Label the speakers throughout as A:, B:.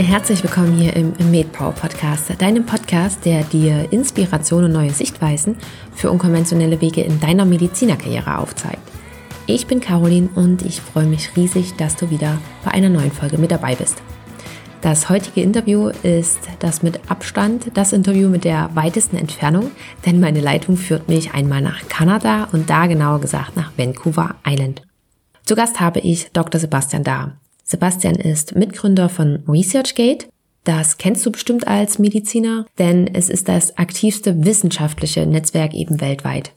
A: Herzlich willkommen hier im MedPower Podcast, deinem Podcast, der dir Inspiration und neue Sichtweisen für unkonventionelle Wege in deiner Medizinerkarriere aufzeigt. Ich bin Caroline und ich freue mich riesig, dass du wieder bei einer neuen Folge mit dabei bist. Das heutige Interview ist das mit Abstand das Interview mit der weitesten Entfernung, denn meine Leitung führt mich einmal nach Kanada und da genauer gesagt nach Vancouver Island. Zu Gast habe ich Dr. Sebastian da. Sebastian ist Mitgründer von ResearchGate. Das kennst du bestimmt als Mediziner, denn es ist das aktivste wissenschaftliche Netzwerk eben weltweit.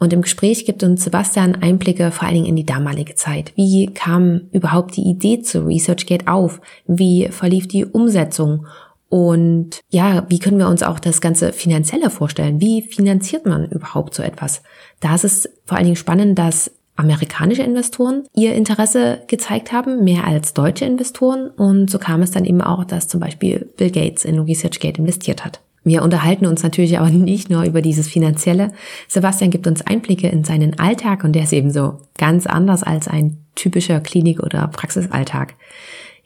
A: Und im Gespräch gibt uns Sebastian Einblicke vor allen Dingen in die damalige Zeit. Wie kam überhaupt die Idee zu ResearchGate auf? Wie verlief die Umsetzung? Und ja, wie können wir uns auch das ganze Finanzielle vorstellen? Wie finanziert man überhaupt so etwas? Da ist es vor allen Dingen spannend, dass amerikanische Investoren ihr Interesse gezeigt haben, mehr als deutsche Investoren. Und so kam es dann eben auch, dass zum Beispiel Bill Gates in ResearchGate investiert hat. Wir unterhalten uns natürlich aber nicht nur über dieses Finanzielle. Sebastian gibt uns Einblicke in seinen Alltag und der ist eben so ganz anders als ein typischer Klinik- oder Praxisalltag.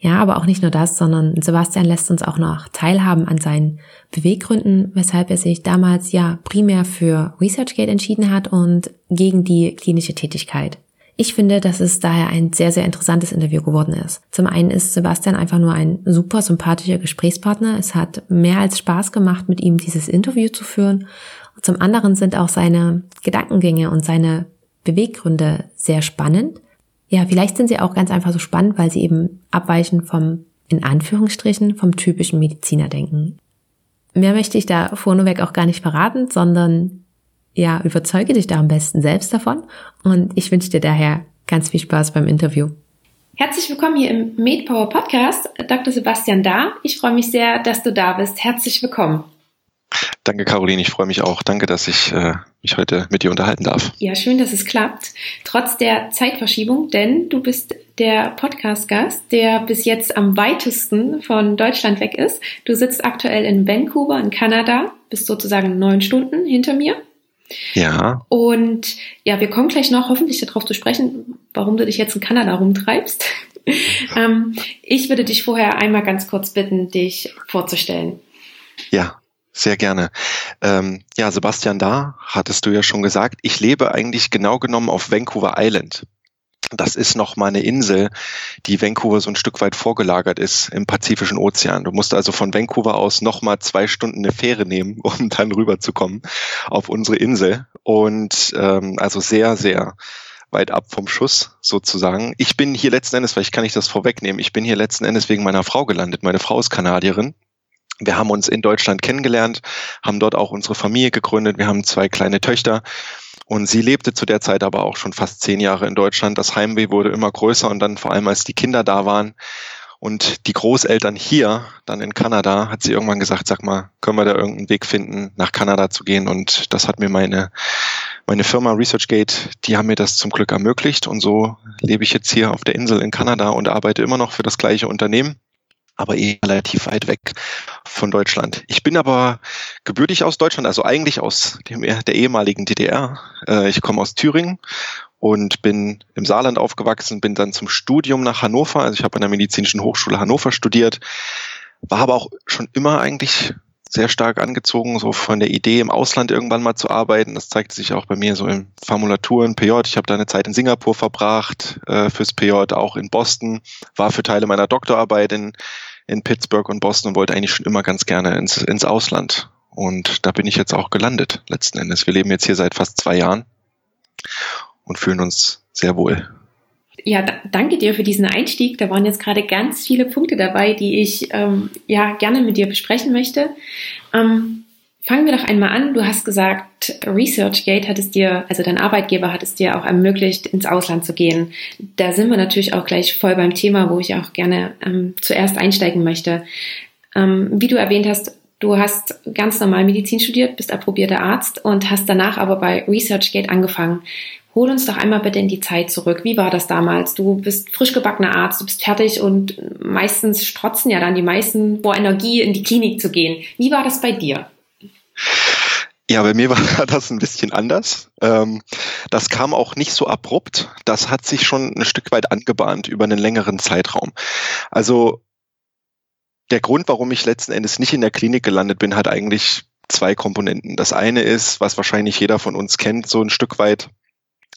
A: Ja, aber auch nicht nur das, sondern Sebastian lässt uns auch noch teilhaben an seinen Beweggründen, weshalb er sich damals ja primär für ResearchGate entschieden hat und gegen die klinische Tätigkeit. Ich finde, dass es daher ein sehr, sehr interessantes Interview geworden ist. Zum einen ist Sebastian einfach nur ein super sympathischer Gesprächspartner. Es hat mehr als Spaß gemacht, mit ihm dieses Interview zu führen. Zum anderen sind auch seine Gedankengänge und seine Beweggründe sehr spannend. Ja, vielleicht sind sie auch ganz einfach so spannend, weil sie eben abweichen vom, in Anführungsstrichen, vom typischen Medizinerdenken. Mehr möchte ich da vorneweg auch gar nicht verraten, sondern ja, überzeuge dich da am besten selbst davon und ich wünsche dir daher ganz viel Spaß beim Interview. Herzlich willkommen hier im MedPower Podcast. Dr. Sebastian da. Ich freue mich sehr, dass du da bist. Herzlich willkommen.
B: Danke, Caroline. Ich freue mich auch. Danke, dass ich äh, mich heute mit dir unterhalten darf.
A: Ja, schön, dass es klappt. Trotz der Zeitverschiebung, denn du bist der Podcast-Gast, der bis jetzt am weitesten von Deutschland weg ist. Du sitzt aktuell in Vancouver in Kanada, bist sozusagen neun Stunden hinter mir.
B: Ja.
A: Und ja, wir kommen gleich noch hoffentlich darauf zu sprechen, warum du dich jetzt in Kanada rumtreibst. ähm, ich würde dich vorher einmal ganz kurz bitten, dich vorzustellen.
B: Ja, sehr gerne. Ähm, ja, Sebastian da, hattest du ja schon gesagt, ich lebe eigentlich genau genommen auf Vancouver Island. Das ist noch mal eine Insel, die Vancouver so ein Stück weit vorgelagert ist im Pazifischen Ozean. Du musst also von Vancouver aus noch mal zwei Stunden eine Fähre nehmen, um dann rüberzukommen auf unsere Insel. Und ähm, also sehr, sehr weit ab vom Schuss sozusagen. Ich bin hier letzten Endes, vielleicht kann ich das vorwegnehmen, ich bin hier letzten Endes wegen meiner Frau gelandet. Meine Frau ist Kanadierin wir haben uns in Deutschland kennengelernt, haben dort auch unsere Familie gegründet. Wir haben zwei kleine Töchter. Und sie lebte zu der Zeit aber auch schon fast zehn Jahre in Deutschland. Das Heimweh wurde immer größer und dann vor allem, als die Kinder da waren und die Großeltern hier, dann in Kanada, hat sie irgendwann gesagt, sag mal, können wir da irgendeinen Weg finden, nach Kanada zu gehen? Und das hat mir meine, meine Firma ResearchGate, die haben mir das zum Glück ermöglicht. Und so lebe ich jetzt hier auf der Insel in Kanada und arbeite immer noch für das gleiche Unternehmen aber eh relativ weit weg von Deutschland. Ich bin aber gebürtig aus Deutschland, also eigentlich aus dem, der ehemaligen DDR. Äh, ich komme aus Thüringen und bin im Saarland aufgewachsen, bin dann zum Studium nach Hannover, also ich habe an der Medizinischen Hochschule Hannover studiert, war aber auch schon immer eigentlich sehr stark angezogen, so von der Idee, im Ausland irgendwann mal zu arbeiten. Das zeigte sich auch bei mir so in Formulaturen, PJ. Ich habe da eine Zeit in Singapur verbracht, äh, fürs PJ, auch in Boston, war für Teile meiner Doktorarbeit in, in Pittsburgh und Boston und wollte eigentlich schon immer ganz gerne ins, ins Ausland. Und da bin ich jetzt auch gelandet, letzten Endes. Wir leben jetzt hier seit fast zwei Jahren und fühlen uns sehr wohl.
A: Ja, danke dir für diesen Einstieg. Da waren jetzt gerade ganz viele Punkte dabei, die ich ähm, ja gerne mit dir besprechen möchte. Ähm, fangen wir doch einmal an. Du hast gesagt, ResearchGate hat es dir, also dein Arbeitgeber hat es dir auch ermöglicht, ins Ausland zu gehen. Da sind wir natürlich auch gleich voll beim Thema, wo ich auch gerne ähm, zuerst einsteigen möchte. Ähm, wie du erwähnt hast, Du hast ganz normal Medizin studiert, bist approbierter Arzt und hast danach aber bei ResearchGate angefangen. Hol uns doch einmal bitte in die Zeit zurück. Wie war das damals? Du bist frisch gebackener Arzt, du bist fertig und meistens strotzen ja dann die meisten vor Energie, in die Klinik zu gehen. Wie war das bei dir?
B: Ja, bei mir war das ein bisschen anders. Ähm, das kam auch nicht so abrupt. Das hat sich schon ein Stück weit angebahnt über einen längeren Zeitraum. Also der Grund, warum ich letzten Endes nicht in der Klinik gelandet bin, hat eigentlich zwei Komponenten. Das eine ist, was wahrscheinlich jeder von uns kennt, so ein Stück weit,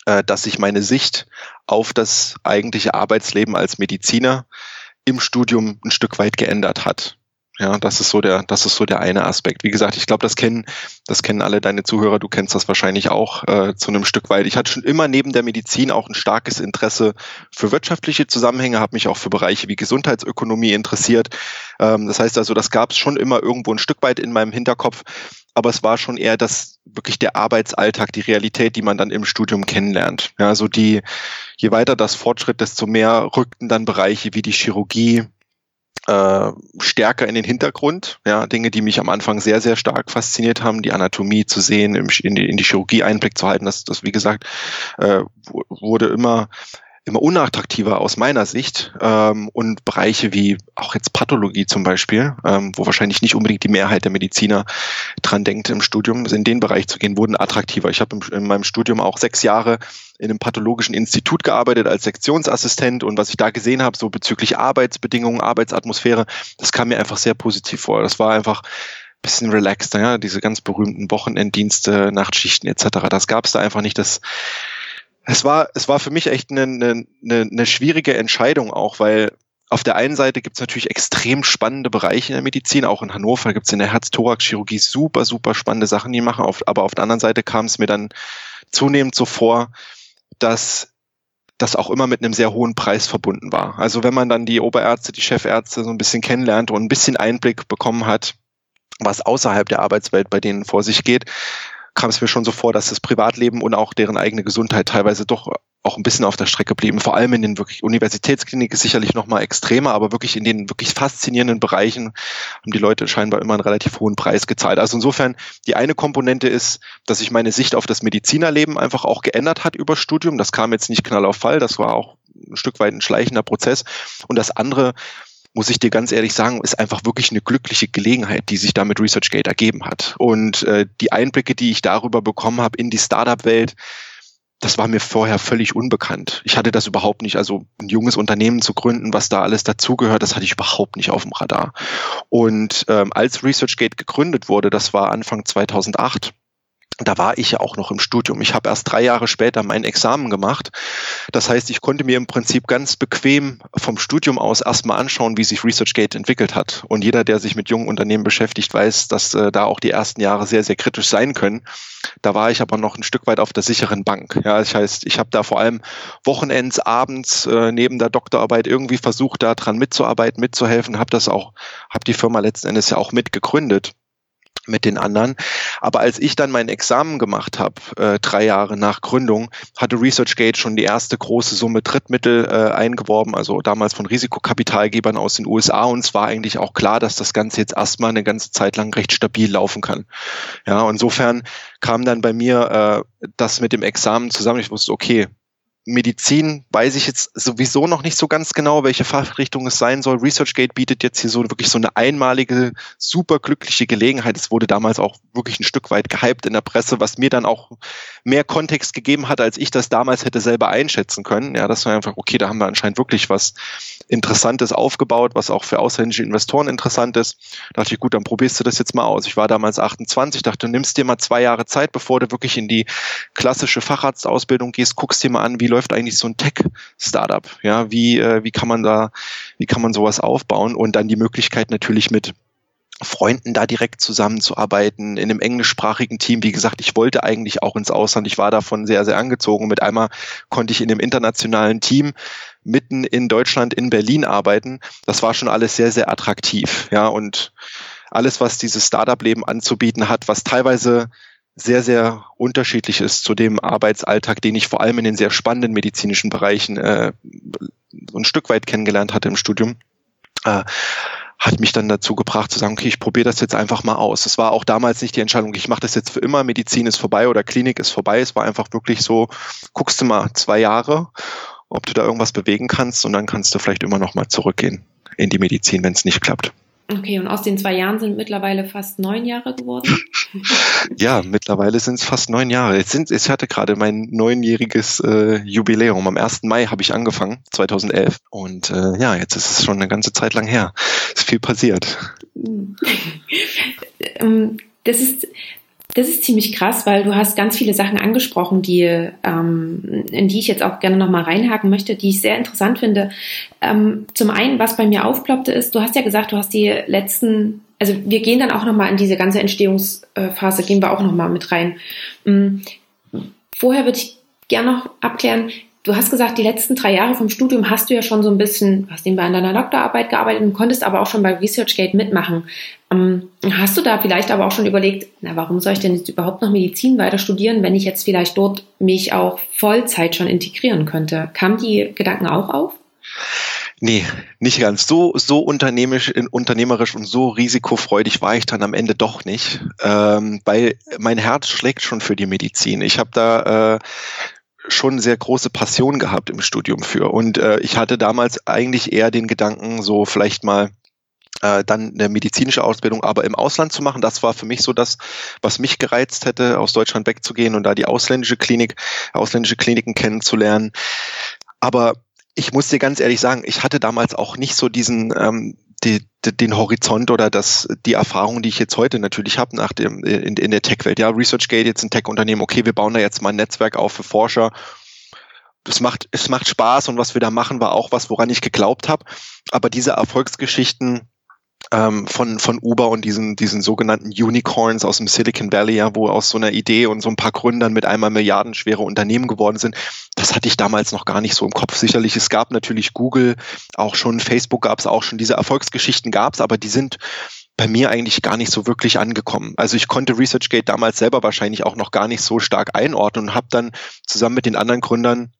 B: äh, dass sich meine Sicht auf das eigentliche Arbeitsleben als Mediziner im Studium ein Stück weit geändert hat. Ja, das ist so der, das ist so der eine Aspekt. Wie gesagt, ich glaube, das kennen, das kennen alle deine Zuhörer. Du kennst das wahrscheinlich auch äh, zu einem Stück weit. Ich hatte schon immer neben der Medizin auch ein starkes Interesse für wirtschaftliche Zusammenhänge, habe mich auch für Bereiche wie Gesundheitsökonomie interessiert. Ähm, das heißt also, das gab es schon immer irgendwo ein Stück weit in meinem Hinterkopf. Aber es war schon eher das wirklich der Arbeitsalltag, die Realität, die man dann im Studium kennenlernt. Ja, also die, je weiter das Fortschritt, desto mehr rückten dann Bereiche wie die Chirurgie, äh, stärker in den Hintergrund. Ja, Dinge, die mich am Anfang sehr, sehr stark fasziniert haben, die Anatomie zu sehen, in, die, in die Chirurgie Einblick zu halten, das, das wie gesagt, äh, wurde immer immer unattraktiver aus meiner Sicht ähm, und Bereiche wie auch jetzt Pathologie zum Beispiel, ähm, wo wahrscheinlich nicht unbedingt die Mehrheit der Mediziner dran denkt im Studium, in den Bereich zu gehen, wurden attraktiver. Ich habe in meinem Studium auch sechs Jahre in einem pathologischen Institut gearbeitet als Sektionsassistent und was ich da gesehen habe, so bezüglich Arbeitsbedingungen, Arbeitsatmosphäre, das kam mir einfach sehr positiv vor. Das war einfach bisschen relaxter, ja, diese ganz berühmten Wochenenddienste, Nachtschichten etc. Das gab es da einfach nicht. Das es war, es war für mich echt eine, eine, eine schwierige Entscheidung auch, weil auf der einen Seite gibt es natürlich extrem spannende Bereiche in der Medizin, auch in Hannover gibt es in der Herz-Thorax-Chirurgie super, super spannende Sachen, die machen, aber auf der anderen Seite kam es mir dann zunehmend so vor, dass das auch immer mit einem sehr hohen Preis verbunden war. Also wenn man dann die Oberärzte, die Chefärzte so ein bisschen kennenlernt und ein bisschen Einblick bekommen hat, was außerhalb der Arbeitswelt bei denen vor sich geht, kam es mir schon so vor, dass das Privatleben und auch deren eigene Gesundheit teilweise doch auch ein bisschen auf der Strecke blieben. Vor allem in den wirklich Universitätskliniken sicherlich noch mal extremer, aber wirklich in den wirklich faszinierenden Bereichen haben die Leute scheinbar immer einen relativ hohen Preis gezahlt. Also insofern die eine Komponente ist, dass sich meine Sicht auf das Medizinerleben einfach auch geändert hat über Studium. Das kam jetzt nicht knall auf Fall, das war auch ein Stück weit ein schleichender Prozess. Und das andere muss ich dir ganz ehrlich sagen, ist einfach wirklich eine glückliche Gelegenheit, die sich da mit ResearchGate ergeben hat. Und äh, die Einblicke, die ich darüber bekommen habe in die Startup-Welt, das war mir vorher völlig unbekannt. Ich hatte das überhaupt nicht, also ein junges Unternehmen zu gründen, was da alles dazugehört, das hatte ich überhaupt nicht auf dem Radar. Und ähm, als ResearchGate gegründet wurde, das war Anfang 2008, da war ich ja auch noch im Studium. Ich habe erst drei Jahre später mein Examen gemacht. Das heißt, ich konnte mir im Prinzip ganz bequem vom Studium aus erstmal anschauen, wie sich ResearchGate entwickelt hat. Und jeder, der sich mit jungen Unternehmen beschäftigt, weiß, dass äh, da auch die ersten Jahre sehr, sehr kritisch sein können. Da war ich aber noch ein Stück weit auf der sicheren Bank. Ja, das heißt, ich habe da vor allem Wochenends, abends äh, neben der Doktorarbeit irgendwie versucht, da dran mitzuarbeiten, mitzuhelfen, habe das auch, habe die Firma letzten Endes ja auch mitgegründet mit den anderen. Aber als ich dann mein Examen gemacht habe, äh, drei Jahre nach Gründung, hatte ResearchGate schon die erste große Summe Drittmittel äh, eingeworben, also damals von Risikokapitalgebern aus den USA. Und es war eigentlich auch klar, dass das Ganze jetzt erstmal eine ganze Zeit lang recht stabil laufen kann. Ja, insofern kam dann bei mir äh, das mit dem Examen zusammen. Ich wusste, okay, Medizin weiß ich jetzt sowieso noch nicht so ganz genau, welche Fachrichtung es sein soll. ResearchGate bietet jetzt hier so wirklich so eine einmalige, super glückliche Gelegenheit. Es wurde damals auch wirklich ein Stück weit gehypt in der Presse, was mir dann auch mehr Kontext gegeben hat, als ich das damals hätte selber einschätzen können. Ja, das war einfach, okay, da haben wir anscheinend wirklich was Interessantes aufgebaut, was auch für ausländische Investoren interessant ist. Da dachte ich, gut, dann probierst du das jetzt mal aus. Ich war damals 28, dachte, du nimmst dir mal zwei Jahre Zeit, bevor du wirklich in die klassische Facharztausbildung gehst, guckst dir mal an, wie läuft eigentlich so ein Tech-Startup? Ja, wie, äh, wie kann man da, wie kann man sowas aufbauen? Und dann die Möglichkeit natürlich mit Freunden da direkt zusammenzuarbeiten, in einem englischsprachigen Team. Wie gesagt, ich wollte eigentlich auch ins Ausland. Ich war davon sehr, sehr angezogen. Mit einmal konnte ich in dem internationalen Team mitten in Deutschland, in Berlin arbeiten. Das war schon alles sehr, sehr attraktiv. Ja, und alles, was dieses Startup-Leben anzubieten hat, was teilweise sehr, sehr unterschiedlich ist zu dem Arbeitsalltag, den ich vor allem in den sehr spannenden medizinischen Bereichen äh, ein Stück weit kennengelernt hatte im Studium, äh, hat mich dann dazu gebracht zu sagen, okay, ich probiere das jetzt einfach mal aus. Es war auch damals nicht die Entscheidung, ich mache das jetzt für immer, Medizin ist vorbei oder Klinik ist vorbei. Es war einfach wirklich so, guckst du mal zwei Jahre, ob du da irgendwas bewegen kannst und dann kannst du vielleicht immer noch mal zurückgehen in die Medizin, wenn es nicht klappt.
C: Okay, und aus den zwei Jahren sind mittlerweile fast neun Jahre geworden.
B: Ja, mittlerweile sind es fast neun Jahre. Jetzt sind, ich hatte gerade mein neunjähriges äh, Jubiläum. Am 1. Mai habe ich angefangen, 2011. Und äh, ja, jetzt ist es schon eine ganze Zeit lang her. Es ist viel passiert.
C: Ähm, das ist das ist ziemlich krass, weil du hast ganz viele Sachen angesprochen, die, ähm, in die ich jetzt auch gerne nochmal reinhaken möchte, die ich sehr interessant finde. Ähm, zum einen, was bei mir aufploppte, ist, du hast ja gesagt, du hast die letzten, also wir gehen dann auch nochmal in diese ganze Entstehungsphase, gehen wir auch nochmal mit rein. Ähm, vorher würde ich gerne noch abklären, Du hast gesagt, die letzten drei Jahre vom Studium hast du ja schon so ein bisschen, hast nebenbei an deiner Doktorarbeit gearbeitet und konntest aber auch schon bei ResearchGate mitmachen. Ähm, hast du da vielleicht aber auch schon überlegt, na, warum soll ich denn jetzt überhaupt noch Medizin weiter studieren, wenn ich jetzt vielleicht dort mich auch Vollzeit schon integrieren könnte? Kamen die Gedanken auch auf?
B: Nee, nicht ganz. So, so unternehmerisch, unternehmerisch und so risikofreudig war ich dann am Ende doch nicht, ähm, weil mein Herz schlägt schon für die Medizin. Ich habe da äh, schon sehr große Passion gehabt im Studium für. Und äh, ich hatte damals eigentlich eher den Gedanken, so vielleicht mal äh, dann eine medizinische Ausbildung aber im Ausland zu machen. Das war für mich so das, was mich gereizt hätte, aus Deutschland wegzugehen und da die ausländische Klinik, ausländische Kliniken kennenzulernen. Aber ich muss dir ganz ehrlich sagen, ich hatte damals auch nicht so diesen ähm, die, den Horizont oder das, die Erfahrung, die ich jetzt heute natürlich habe nach dem, in, in der Tech-Welt. Ja, ResearchGate, jetzt ein Tech-Unternehmen, okay, wir bauen da jetzt mal ein Netzwerk auf für Forscher. Das macht, es macht Spaß und was wir da machen, war auch was, woran ich geglaubt habe. Aber diese Erfolgsgeschichten, ähm, von, von Uber und diesen, diesen sogenannten Unicorns aus dem Silicon Valley, ja, wo aus so einer Idee und so ein paar Gründern mit einmal milliardenschwere Unternehmen geworden sind. Das hatte ich damals noch gar nicht so im Kopf. Sicherlich, es gab natürlich Google, auch schon Facebook gab es auch schon, diese Erfolgsgeschichten gab es, aber die sind bei mir eigentlich gar nicht so wirklich angekommen. Also ich konnte ResearchGate damals selber wahrscheinlich auch noch gar nicht so stark einordnen und habe dann zusammen mit den anderen Gründern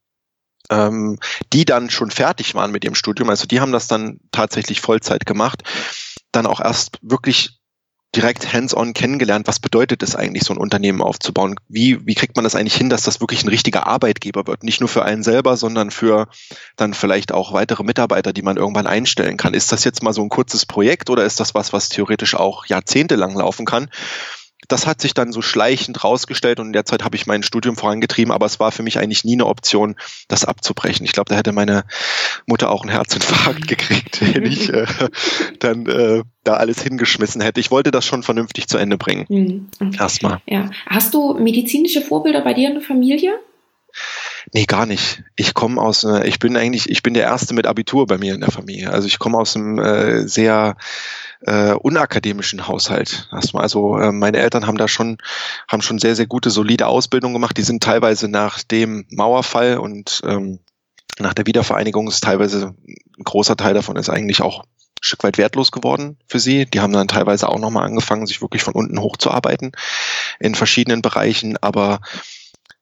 B: ähm, die dann schon fertig waren mit ihrem Studium, also die haben das dann tatsächlich Vollzeit gemacht, dann auch erst wirklich direkt hands-on kennengelernt, was bedeutet es eigentlich, so ein Unternehmen aufzubauen? Wie, wie kriegt man das eigentlich hin, dass das wirklich ein richtiger Arbeitgeber wird? Nicht nur für einen selber, sondern für dann vielleicht auch weitere Mitarbeiter, die man irgendwann einstellen kann. Ist das jetzt mal so ein kurzes Projekt oder ist das was, was theoretisch auch jahrzehntelang laufen kann? Das hat sich dann so schleichend rausgestellt und in der Zeit habe ich mein Studium vorangetrieben, aber es war für mich eigentlich nie eine Option, das abzubrechen. Ich glaube, da hätte meine Mutter auch einen Herzinfarkt gekriegt, wenn ich äh, dann äh, da alles hingeschmissen hätte. Ich wollte das schon vernünftig zu Ende bringen. Mhm. Erstmal.
C: Ja. Hast du medizinische Vorbilder bei dir in der Familie?
B: Nee, gar nicht. Ich komme aus, ich bin eigentlich, ich bin der Erste mit Abitur bei mir in der Familie. Also ich komme aus einem äh, sehr äh, unakademischen Haushalt. Also äh, meine Eltern haben da schon, haben schon sehr, sehr gute, solide Ausbildung gemacht. Die sind teilweise nach dem Mauerfall und ähm, nach der Wiedervereinigung ist teilweise ein großer Teil davon ist eigentlich auch ein Stück weit wertlos geworden für sie. Die haben dann teilweise auch nochmal angefangen, sich wirklich von unten hochzuarbeiten in verschiedenen Bereichen. Aber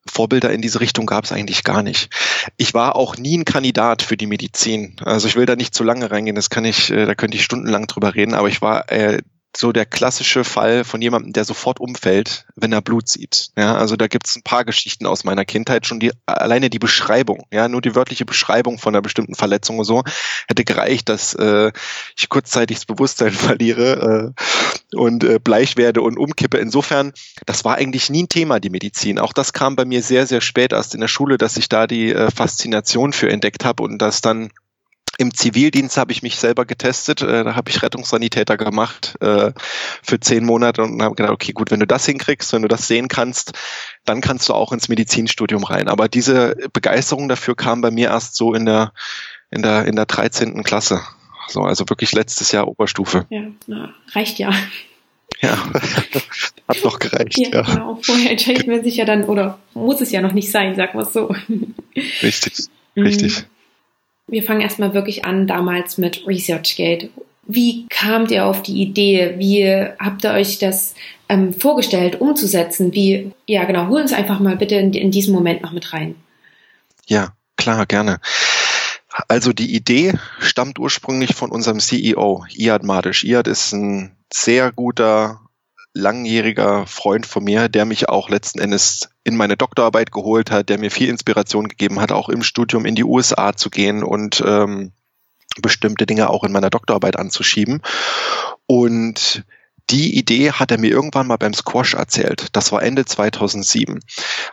B: Vorbilder in diese Richtung gab es eigentlich gar nicht. Ich war auch nie ein Kandidat für die Medizin. Also ich will da nicht zu lange reingehen, das kann ich, äh, da könnte ich stundenlang drüber reden, aber ich war äh, so der klassische Fall von jemandem, der sofort umfällt, wenn er Blut sieht. Ja, also da gibt es ein paar Geschichten aus meiner Kindheit, schon die alleine die Beschreibung, ja, nur die wörtliche Beschreibung von einer bestimmten Verletzung und so hätte gereicht, dass äh, ich kurzzeitig das Bewusstsein verliere äh, und äh, bleich werde und umkippe. Insofern, das war eigentlich nie ein Thema, die Medizin. Auch das kam bei mir sehr, sehr spät erst in der Schule, dass ich da die äh, Faszination für entdeckt habe und das dann im Zivildienst habe ich mich selber getestet. Äh, da habe ich Rettungssanitäter gemacht äh, für zehn Monate und habe gedacht, okay, gut, wenn du das hinkriegst, wenn du das sehen kannst, dann kannst du auch ins Medizinstudium rein. Aber diese Begeisterung dafür kam bei mir erst so in der in der in der 13. Klasse. So, also wirklich letztes Jahr Oberstufe.
C: Ja, na, reicht ja.
B: Ja, hat doch gereicht. Ja,
C: ja. genau. Vorher entscheidet man sich ja dann, oder muss es ja noch nicht sein, sag mal so.
B: Richtig, richtig.
C: Wir fangen erstmal wirklich an damals mit ResearchGate. Wie kamt ihr auf die Idee? Wie habt ihr euch das ähm, vorgestellt, umzusetzen? Wie, ja genau, hol uns einfach mal bitte in, in diesen Moment noch mit rein.
B: Ja, klar, gerne. Also die Idee stammt ursprünglich von unserem CEO, Iad Madisch. Iad ist ein sehr guter langjähriger Freund von mir, der mich auch letzten Endes in meine Doktorarbeit geholt hat, der mir viel Inspiration gegeben hat, auch im Studium in die USA zu gehen und ähm, bestimmte Dinge auch in meiner Doktorarbeit anzuschieben. Und die Idee hat er mir irgendwann mal beim Squash erzählt. Das war Ende 2007.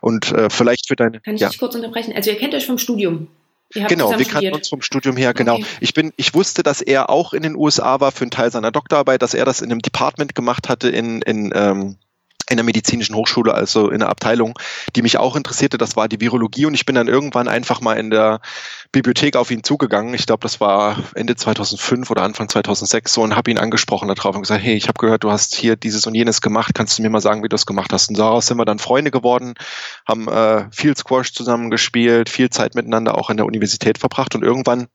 B: Und äh, vielleicht für deine.
C: Kann ich ja. dich kurz unterbrechen? Also ihr kennt euch vom Studium.
B: Genau, wir kannten uns vom Studium her, genau. Okay. Ich bin, ich wusste, dass er auch in den USA war für einen Teil seiner Doktorarbeit, dass er das in einem Department gemacht hatte in, in ähm, in der medizinischen Hochschule, also in der Abteilung, die mich auch interessierte, das war die Virologie und ich bin dann irgendwann einfach mal in der Bibliothek auf ihn zugegangen. Ich glaube, das war Ende 2005 oder Anfang 2006 so und habe ihn angesprochen darauf und gesagt, hey, ich habe gehört, du hast hier dieses und jenes gemacht, kannst du mir mal sagen, wie du das gemacht hast? Und daraus sind wir dann Freunde geworden, haben äh, viel Squash zusammen gespielt, viel Zeit miteinander auch in der Universität verbracht und irgendwann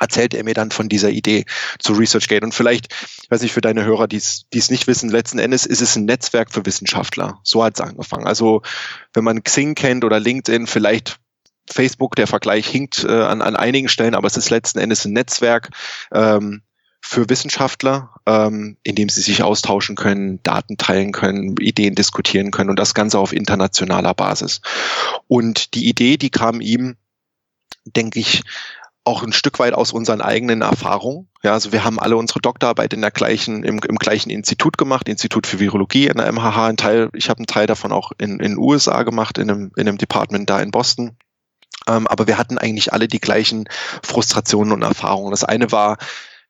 B: erzählt er mir dann von dieser Idee zu ResearchGate. Und vielleicht, weiß ich, für deine Hörer, die es nicht wissen, letzten Endes ist es ein Netzwerk für Wissenschaftler. So hat es angefangen. Also wenn man Xing kennt oder LinkedIn, vielleicht Facebook, der Vergleich hinkt äh, an, an einigen Stellen, aber es ist letzten Endes ein Netzwerk ähm, für Wissenschaftler, ähm, in dem sie sich austauschen können, Daten teilen können, Ideen diskutieren können und das Ganze auf internationaler Basis. Und die Idee, die kam ihm, denke ich, auch ein Stück weit aus unseren eigenen Erfahrungen. Ja, also wir haben alle unsere Doktorarbeit in der gleichen, im, im gleichen Institut gemacht, Institut für Virologie in der MHH. Ein Teil, ich habe einen Teil davon auch in den USA gemacht, in einem, in einem Department da in Boston. Ähm, aber wir hatten eigentlich alle die gleichen Frustrationen und Erfahrungen. Das eine war,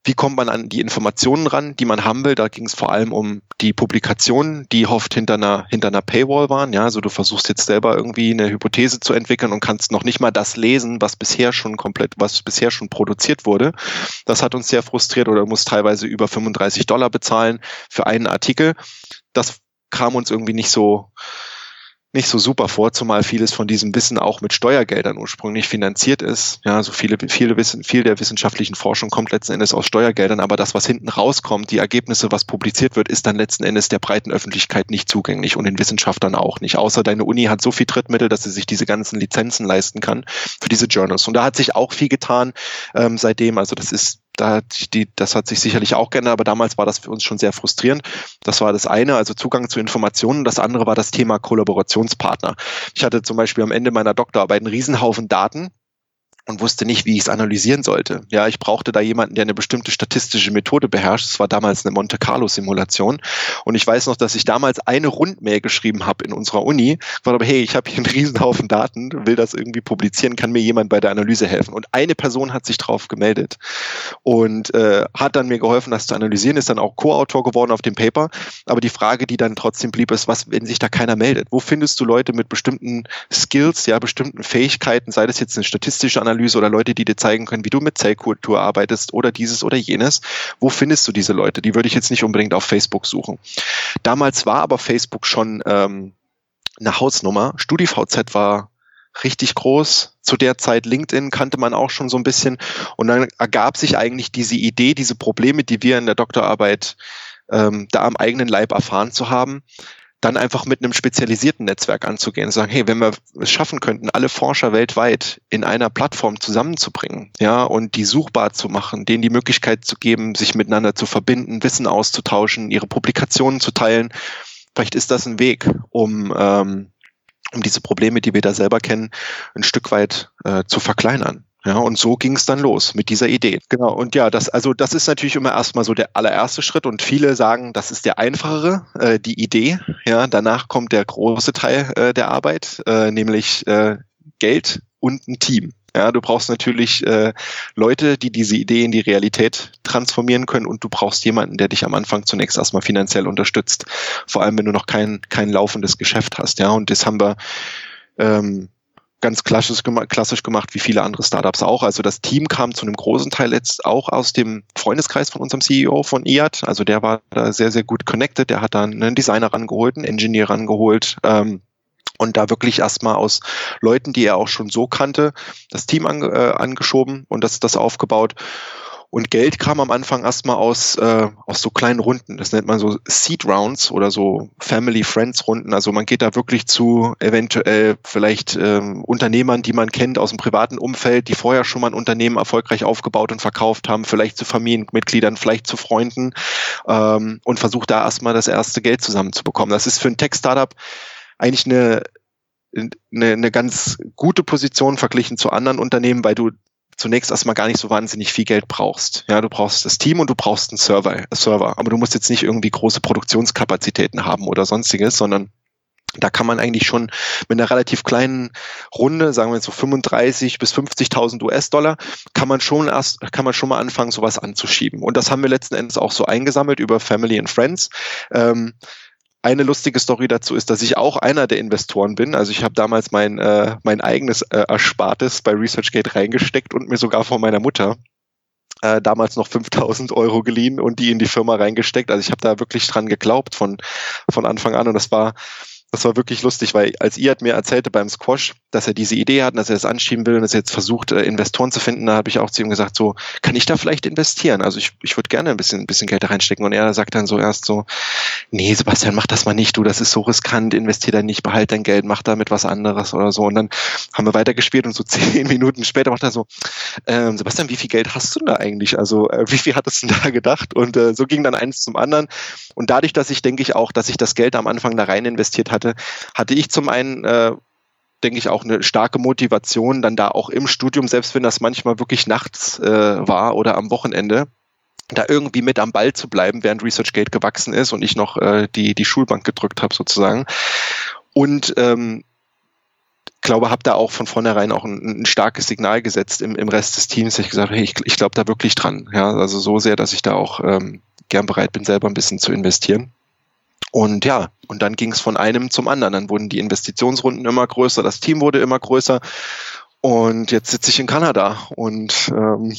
B: wie kommt man an die Informationen ran, die man haben will? Da ging es vor allem um die Publikationen, die oft hinter einer, hinter einer Paywall waren. Ja, also du versuchst jetzt selber irgendwie eine Hypothese zu entwickeln und kannst noch nicht mal das lesen, was bisher schon komplett, was bisher schon produziert wurde. Das hat uns sehr frustriert oder muss teilweise über 35 Dollar bezahlen für einen Artikel. Das kam uns irgendwie nicht so, nicht so super vor, zumal vieles von diesem Wissen auch mit Steuergeldern ursprünglich finanziert ist. Ja, so viele, viele Wissen, viel der wissenschaftlichen Forschung kommt letzten Endes aus Steuergeldern, aber das, was hinten rauskommt, die Ergebnisse, was publiziert wird, ist dann letzten Endes der breiten Öffentlichkeit nicht zugänglich und den Wissenschaftlern auch nicht. Außer deine Uni hat so viel Trittmittel, dass sie sich diese ganzen Lizenzen leisten kann für diese Journals. Und da hat sich auch viel getan ähm, seitdem. Also das ist da hat die, das hat sich sicherlich auch geändert, aber damals war das für uns schon sehr frustrierend. Das war das eine, also Zugang zu Informationen. Das andere war das Thema Kollaborationspartner. Ich hatte zum Beispiel am Ende meiner Doktorarbeit einen Riesenhaufen Daten, und wusste nicht, wie ich es analysieren sollte. Ja, ich brauchte da jemanden, der eine bestimmte statistische Methode beherrscht. Das war damals eine Monte Carlo Simulation. Und ich weiß noch, dass ich damals eine Rundmail geschrieben habe in unserer Uni. War aber, hey, ich habe hier einen Riesenhaufen Daten, will das irgendwie publizieren, kann mir jemand bei der Analyse helfen? Und eine Person hat sich drauf gemeldet und äh, hat dann mir geholfen, das zu analysieren, ist dann auch Co-Autor geworden auf dem Paper. Aber die Frage, die dann trotzdem blieb, ist, was, wenn sich da keiner meldet? Wo findest du Leute mit bestimmten Skills, ja, bestimmten Fähigkeiten, sei das jetzt eine statistische Analyse, Analyse oder Leute, die dir zeigen können, wie du mit Zellkultur arbeitest oder dieses oder jenes. Wo findest du diese Leute? Die würde ich jetzt nicht unbedingt auf Facebook suchen. Damals war aber Facebook schon ähm, eine Hausnummer. StudiVZ war richtig groß. Zu der Zeit LinkedIn kannte man auch schon so ein bisschen. Und dann ergab sich eigentlich diese Idee, diese Probleme, die wir in der Doktorarbeit ähm, da am eigenen Leib erfahren zu haben, dann einfach mit einem spezialisierten Netzwerk anzugehen und sagen, hey, wenn wir es schaffen könnten, alle Forscher weltweit in einer Plattform zusammenzubringen, ja, und die suchbar zu machen, denen die Möglichkeit zu geben, sich miteinander zu verbinden, Wissen auszutauschen, ihre Publikationen zu teilen, vielleicht ist das ein Weg, um, ähm, um diese Probleme, die wir da selber kennen, ein Stück weit äh, zu verkleinern. Ja, und so ging es dann los mit dieser Idee. Genau. Und ja, das, also das ist natürlich immer erstmal so der allererste Schritt und viele sagen, das ist der einfachere, äh, die Idee. Ja, danach kommt der große Teil äh, der Arbeit, äh, nämlich äh, Geld und ein Team. Ja, du brauchst natürlich äh, Leute, die diese Idee in die Realität transformieren können und du brauchst jemanden, der dich am Anfang zunächst erstmal finanziell unterstützt. Vor allem, wenn du noch kein, kein laufendes Geschäft hast. Ja, und das haben wir ähm, ganz klassisch, klassisch gemacht, wie viele andere Startups auch. Also das Team kam zu einem großen Teil jetzt auch aus dem Freundeskreis von unserem CEO von IAT. Also der war da sehr, sehr gut connected. Der hat dann einen Designer rangeholt, einen Engineer rangeholt. Ähm, und da wirklich erstmal aus Leuten, die er auch schon so kannte, das Team ange, äh, angeschoben und das, das aufgebaut. Und Geld kam am Anfang erstmal aus, äh, aus so kleinen Runden. Das nennt man so Seed Rounds oder so Family Friends Runden. Also man geht da wirklich zu eventuell vielleicht ähm, Unternehmern, die man kennt aus dem privaten Umfeld, die vorher schon mal ein Unternehmen erfolgreich aufgebaut und verkauft haben, vielleicht zu Familienmitgliedern, vielleicht zu Freunden ähm, und versucht da erstmal das erste Geld zusammenzubekommen. Das ist für ein Tech-Startup eigentlich eine eine, eine ganz gute Position verglichen zu anderen Unternehmen, weil du zunächst erstmal gar nicht so wahnsinnig viel Geld brauchst. Ja, du brauchst das Team und du brauchst einen Server, einen Server. Aber du musst jetzt nicht irgendwie große Produktionskapazitäten haben oder sonstiges, sondern da kann man eigentlich schon mit einer relativ kleinen Runde, sagen wir jetzt so 35 bis 50.000 US-Dollar, kann man schon erst, kann man schon mal anfangen, sowas anzuschieben. Und das haben wir letzten Endes auch so eingesammelt über Family and Friends. Ähm, eine lustige Story dazu ist, dass ich auch einer der Investoren bin. Also ich habe damals mein, äh, mein eigenes äh, Erspartes bei ResearchGate reingesteckt und mir sogar von meiner Mutter äh, damals noch 5000 Euro geliehen und die in die Firma reingesteckt. Also ich habe da wirklich dran geglaubt von, von Anfang an und das war das war wirklich lustig, weil als Iad mir erzählte beim Squash, dass er diese Idee hat, dass er das anschieben will und dass er jetzt versucht, äh, Investoren zu finden, da habe ich auch zu ihm gesagt, so, kann ich da vielleicht investieren? Also ich, ich würde gerne ein bisschen, ein bisschen Geld da reinstecken. Und er sagt dann so erst so, nee, Sebastian, mach das mal nicht, du, das ist so riskant, investier da nicht, behalt dein Geld, mach damit was anderes oder so. Und dann haben wir weitergespielt und so zehn Minuten später macht er so, ähm, Sebastian, wie viel Geld hast du denn da eigentlich? Also äh, wie viel hattest du denn da gedacht? Und äh, so ging dann eins zum anderen. Und dadurch, dass ich denke ich auch, dass ich das Geld am Anfang da rein investiert hatte, hatte, hatte ich zum einen äh, denke ich, auch eine starke Motivation, dann da auch im Studium, selbst wenn das manchmal wirklich nachts äh, war oder am Wochenende, da irgendwie mit am Ball zu bleiben, während ResearchGate gewachsen ist und ich noch äh, die, die Schulbank gedrückt habe sozusagen. Und ähm, glaube, habe da auch von vornherein auch ein, ein, starkes Signal gesetzt im, im Rest des Teams. Ich gesagt, hey, ich, ich glaube da wirklich dran. Ja, also so sehr, dass ich da auch ähm, gern bereit bin, selber ein bisschen zu investieren. Und ja, und dann ging es von einem zum anderen. Dann wurden die Investitionsrunden immer größer, das Team wurde immer größer. Und jetzt sitze ich in Kanada und ähm,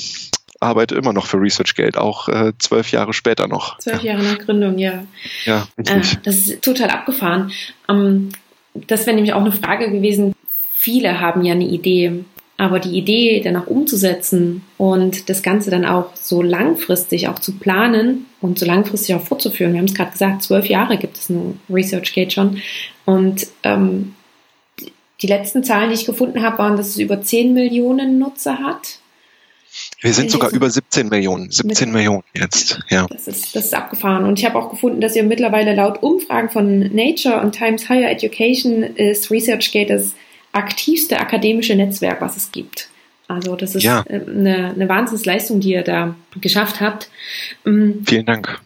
B: arbeite immer noch für ResearchGate, auch äh, zwölf Jahre später noch.
C: Zwölf ja. Jahre nach Gründung, ja.
B: Ja,
C: Äh, das ist total abgefahren. Ähm, das wäre nämlich auch eine Frage gewesen. Viele haben ja eine Idee aber die Idee dann auch umzusetzen und das Ganze dann auch so langfristig auch zu planen und so langfristig auch fortzuführen. Wir haben es gerade gesagt, zwölf Jahre gibt es ein ResearchGate schon. Und ähm, die letzten Zahlen, die ich gefunden habe, waren, dass es über 10 Millionen Nutzer hat.
B: Wir sind sogar über 17 Millionen. 17 Millionen jetzt, ja.
C: Das ist, das ist abgefahren. Und ich habe auch gefunden, dass ihr mittlerweile laut Umfragen von Nature und Times Higher Education ist ResearchGate das aktivste akademische Netzwerk, was es gibt. Also das ist ja. Äh, eine, eine Wahnsinnsleistung, die ihr da geschafft habt.
B: Ähm, Vielen Dank.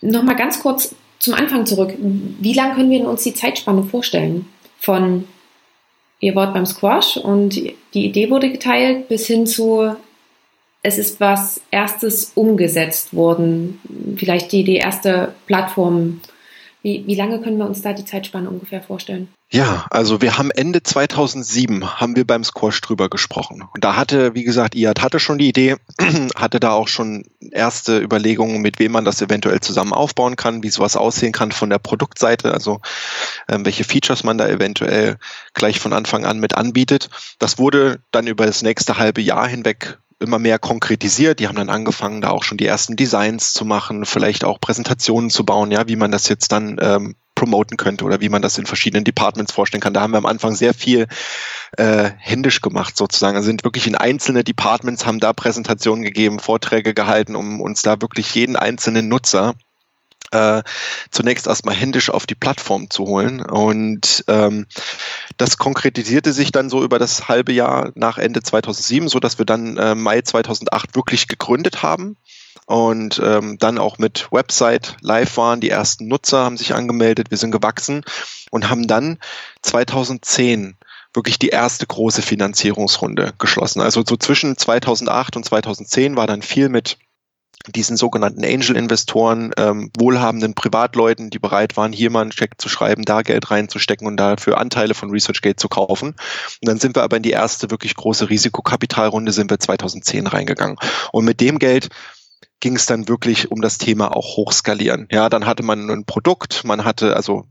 C: Nochmal ganz kurz zum Anfang zurück. Wie lange können wir uns die Zeitspanne vorstellen? Von ihr wart beim Squash und die Idee wurde geteilt bis hin zu es ist was erstes umgesetzt worden. Vielleicht die, die erste Plattform wie, wie lange können wir uns da die Zeitspanne ungefähr vorstellen?
B: Ja, also wir haben Ende 2007 haben wir beim Squash drüber gesprochen. Und da hatte, wie gesagt, IAD hatte schon die Idee, hatte da auch schon erste Überlegungen, mit wem man das eventuell zusammen aufbauen kann, wie sowas aussehen kann von der Produktseite, also ähm, welche Features man da eventuell gleich von Anfang an mit anbietet. Das wurde dann über das nächste halbe Jahr hinweg immer mehr konkretisiert. Die haben dann angefangen, da auch schon die ersten Designs zu machen, vielleicht auch Präsentationen zu bauen, ja, wie man das jetzt dann ähm, promoten könnte oder wie man das in verschiedenen Departments vorstellen kann. Da haben wir am Anfang sehr viel äh, händisch gemacht sozusagen. Also sind wirklich in einzelne Departments, haben da Präsentationen gegeben, Vorträge gehalten, um uns da wirklich jeden einzelnen Nutzer äh, zunächst erstmal händisch auf die Plattform zu holen. Und ähm, das konkretisierte sich dann so über das halbe Jahr nach Ende 2007, so dass wir dann äh, Mai 2008 wirklich gegründet haben und ähm, dann auch mit Website live waren. Die ersten Nutzer haben sich angemeldet, wir sind gewachsen und haben dann 2010 wirklich die erste große Finanzierungsrunde geschlossen. Also so zwischen 2008 und 2010 war dann viel mit diesen sogenannten Angel-Investoren, ähm, wohlhabenden Privatleuten, die bereit waren, hier mal einen Check zu schreiben, da Geld reinzustecken und dafür Anteile von ResearchGate zu kaufen. Und dann sind wir aber in die erste wirklich große Risikokapitalrunde, sind wir 2010 reingegangen. Und mit dem Geld ging es dann wirklich um das Thema auch hochskalieren. Ja, dann hatte man ein Produkt, man hatte also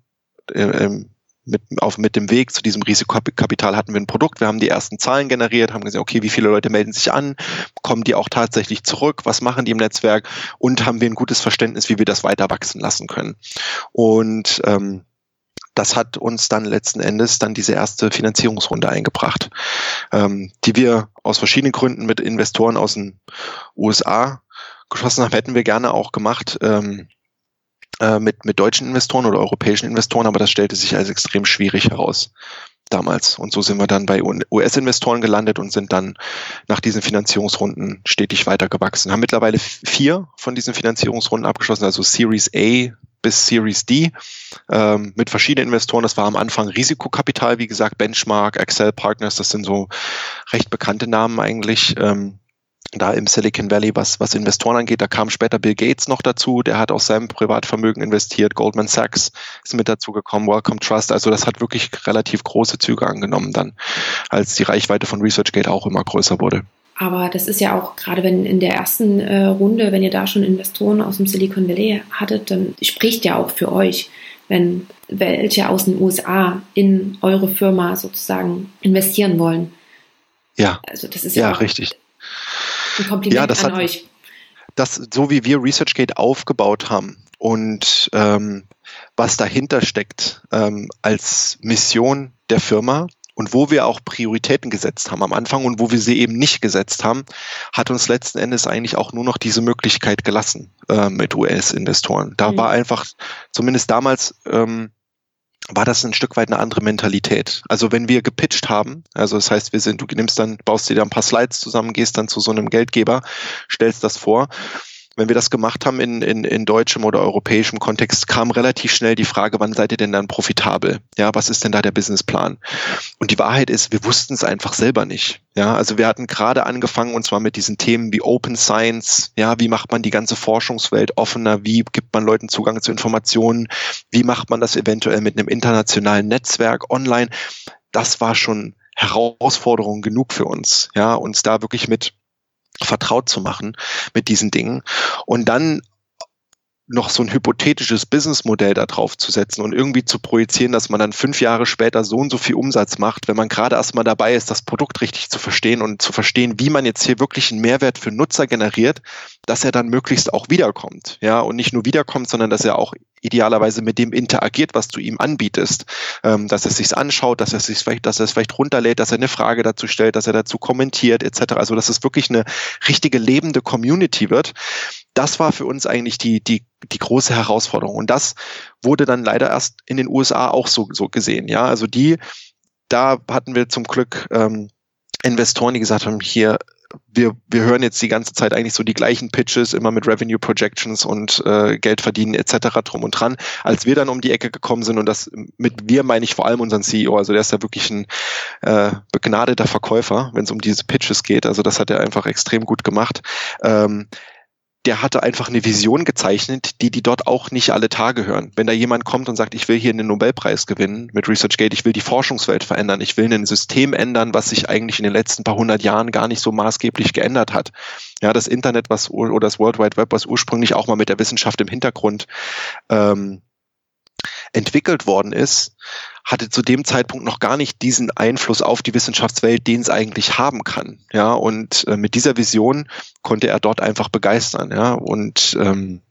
B: äh, ähm, mit, auf, mit dem Weg zu diesem Risikokapital hatten wir ein Produkt, wir haben die ersten Zahlen generiert, haben gesehen, okay, wie viele Leute melden sich an, kommen die auch tatsächlich zurück, was machen die im Netzwerk und haben wir ein gutes Verständnis, wie wir das weiter wachsen lassen können. Und ähm, das hat uns dann letzten Endes dann diese erste Finanzierungsrunde eingebracht, ähm, die wir aus verschiedenen Gründen mit Investoren aus den USA geschlossen haben, hätten wir gerne auch gemacht. Ähm, äh, mit, mit deutschen Investoren oder europäischen Investoren, aber das stellte sich als extrem schwierig heraus. damals. Und so sind wir dann bei US-Investoren gelandet und sind dann nach diesen Finanzierungsrunden stetig weiter gewachsen. Haben mittlerweile vier von diesen Finanzierungsrunden abgeschlossen, also Series A bis Series D ähm, mit verschiedenen Investoren. Das war am Anfang Risikokapital, wie gesagt, Benchmark, Excel Partners, das sind so recht bekannte Namen eigentlich. Ähm, da im Silicon Valley, was, was Investoren angeht. Da kam später Bill Gates noch dazu, der hat aus seinem Privatvermögen investiert, Goldman Sachs ist mit dazu gekommen, Welcome Trust. Also das hat wirklich relativ große Züge angenommen dann, als die Reichweite von ResearchGate auch immer größer wurde.
C: Aber das ist ja auch gerade wenn in der ersten äh, Runde, wenn ihr da schon Investoren aus dem Silicon Valley hattet, dann spricht ja auch für euch, wenn welche aus den USA in eure Firma sozusagen investieren wollen.
B: Ja. Also das ist ja, ja richtig.
C: Ein Kompliment ja, das an hat, euch.
B: Das, so wie wir ResearchGate aufgebaut haben und ähm, was dahinter steckt ähm, als Mission der Firma und wo wir auch Prioritäten gesetzt haben am Anfang und wo wir sie eben nicht gesetzt haben, hat uns letzten Endes eigentlich auch nur noch diese Möglichkeit gelassen äh, mit US-Investoren. Da mhm. war einfach, zumindest damals, ähm, war das ein Stück weit eine andere Mentalität. Also wenn wir gepitcht haben, also das heißt, wir sind, du nimmst dann, baust dir da ein paar Slides zusammen, gehst dann zu so einem Geldgeber, stellst das vor wenn wir das gemacht haben in, in, in deutschem oder europäischem Kontext, kam relativ schnell die Frage, wann seid ihr denn dann profitabel? Ja, was ist denn da der Businessplan? Und die Wahrheit ist, wir wussten es einfach selber nicht. Ja, also wir hatten gerade angefangen und zwar mit diesen Themen wie Open Science. Ja, wie macht man die ganze Forschungswelt offener? Wie gibt man Leuten Zugang zu Informationen? Wie macht man das eventuell mit einem internationalen Netzwerk online? Das war schon Herausforderung genug für uns. Ja, uns da wirklich mit vertraut zu machen mit diesen Dingen und dann noch so ein hypothetisches Businessmodell da drauf zu setzen und irgendwie zu projizieren, dass man dann fünf Jahre später so und so viel Umsatz macht, wenn man gerade erstmal dabei ist, das Produkt richtig zu verstehen und zu verstehen, wie man jetzt hier wirklich einen Mehrwert für Nutzer generiert, dass er dann möglichst auch wiederkommt. Ja, und nicht nur wiederkommt, sondern dass er auch idealerweise mit dem interagiert, was du ihm anbietest, ähm, dass er sich anschaut, dass er sich vielleicht, dass er es vielleicht runterlädt, dass er eine Frage dazu stellt, dass er dazu kommentiert, etc. Also dass es wirklich eine richtige lebende Community wird. Das war für uns eigentlich die die die große Herausforderung und das wurde dann leider erst in den USA auch so so gesehen. Ja, also die da hatten wir zum Glück ähm, Investoren, die gesagt haben, hier wir, wir hören jetzt die ganze Zeit eigentlich so die gleichen Pitches, immer mit Revenue Projections und äh, Geld verdienen etc. drum und dran. Als wir dann um die Ecke gekommen sind und das mit wir meine ich vor allem unseren CEO, also der ist ja wirklich ein äh, begnadeter Verkäufer, wenn es um diese Pitches geht. Also das hat er einfach extrem gut gemacht. Ähm, der hatte einfach eine Vision gezeichnet, die die dort auch nicht alle Tage hören. Wenn da jemand kommt und sagt, ich will hier einen Nobelpreis gewinnen mit ResearchGate, ich will die Forschungswelt verändern, ich will ein System ändern, was sich eigentlich in den letzten paar hundert Jahren gar nicht so maßgeblich geändert hat. Ja, das Internet, was oder das World Wide Web, was ursprünglich auch mal mit der Wissenschaft im Hintergrund ähm, entwickelt worden ist, hatte zu dem Zeitpunkt noch gar nicht diesen Einfluss auf die Wissenschaftswelt, den es eigentlich haben kann. Ja, und äh, mit dieser Vision konnte er dort einfach begeistern. Ja, und ähm,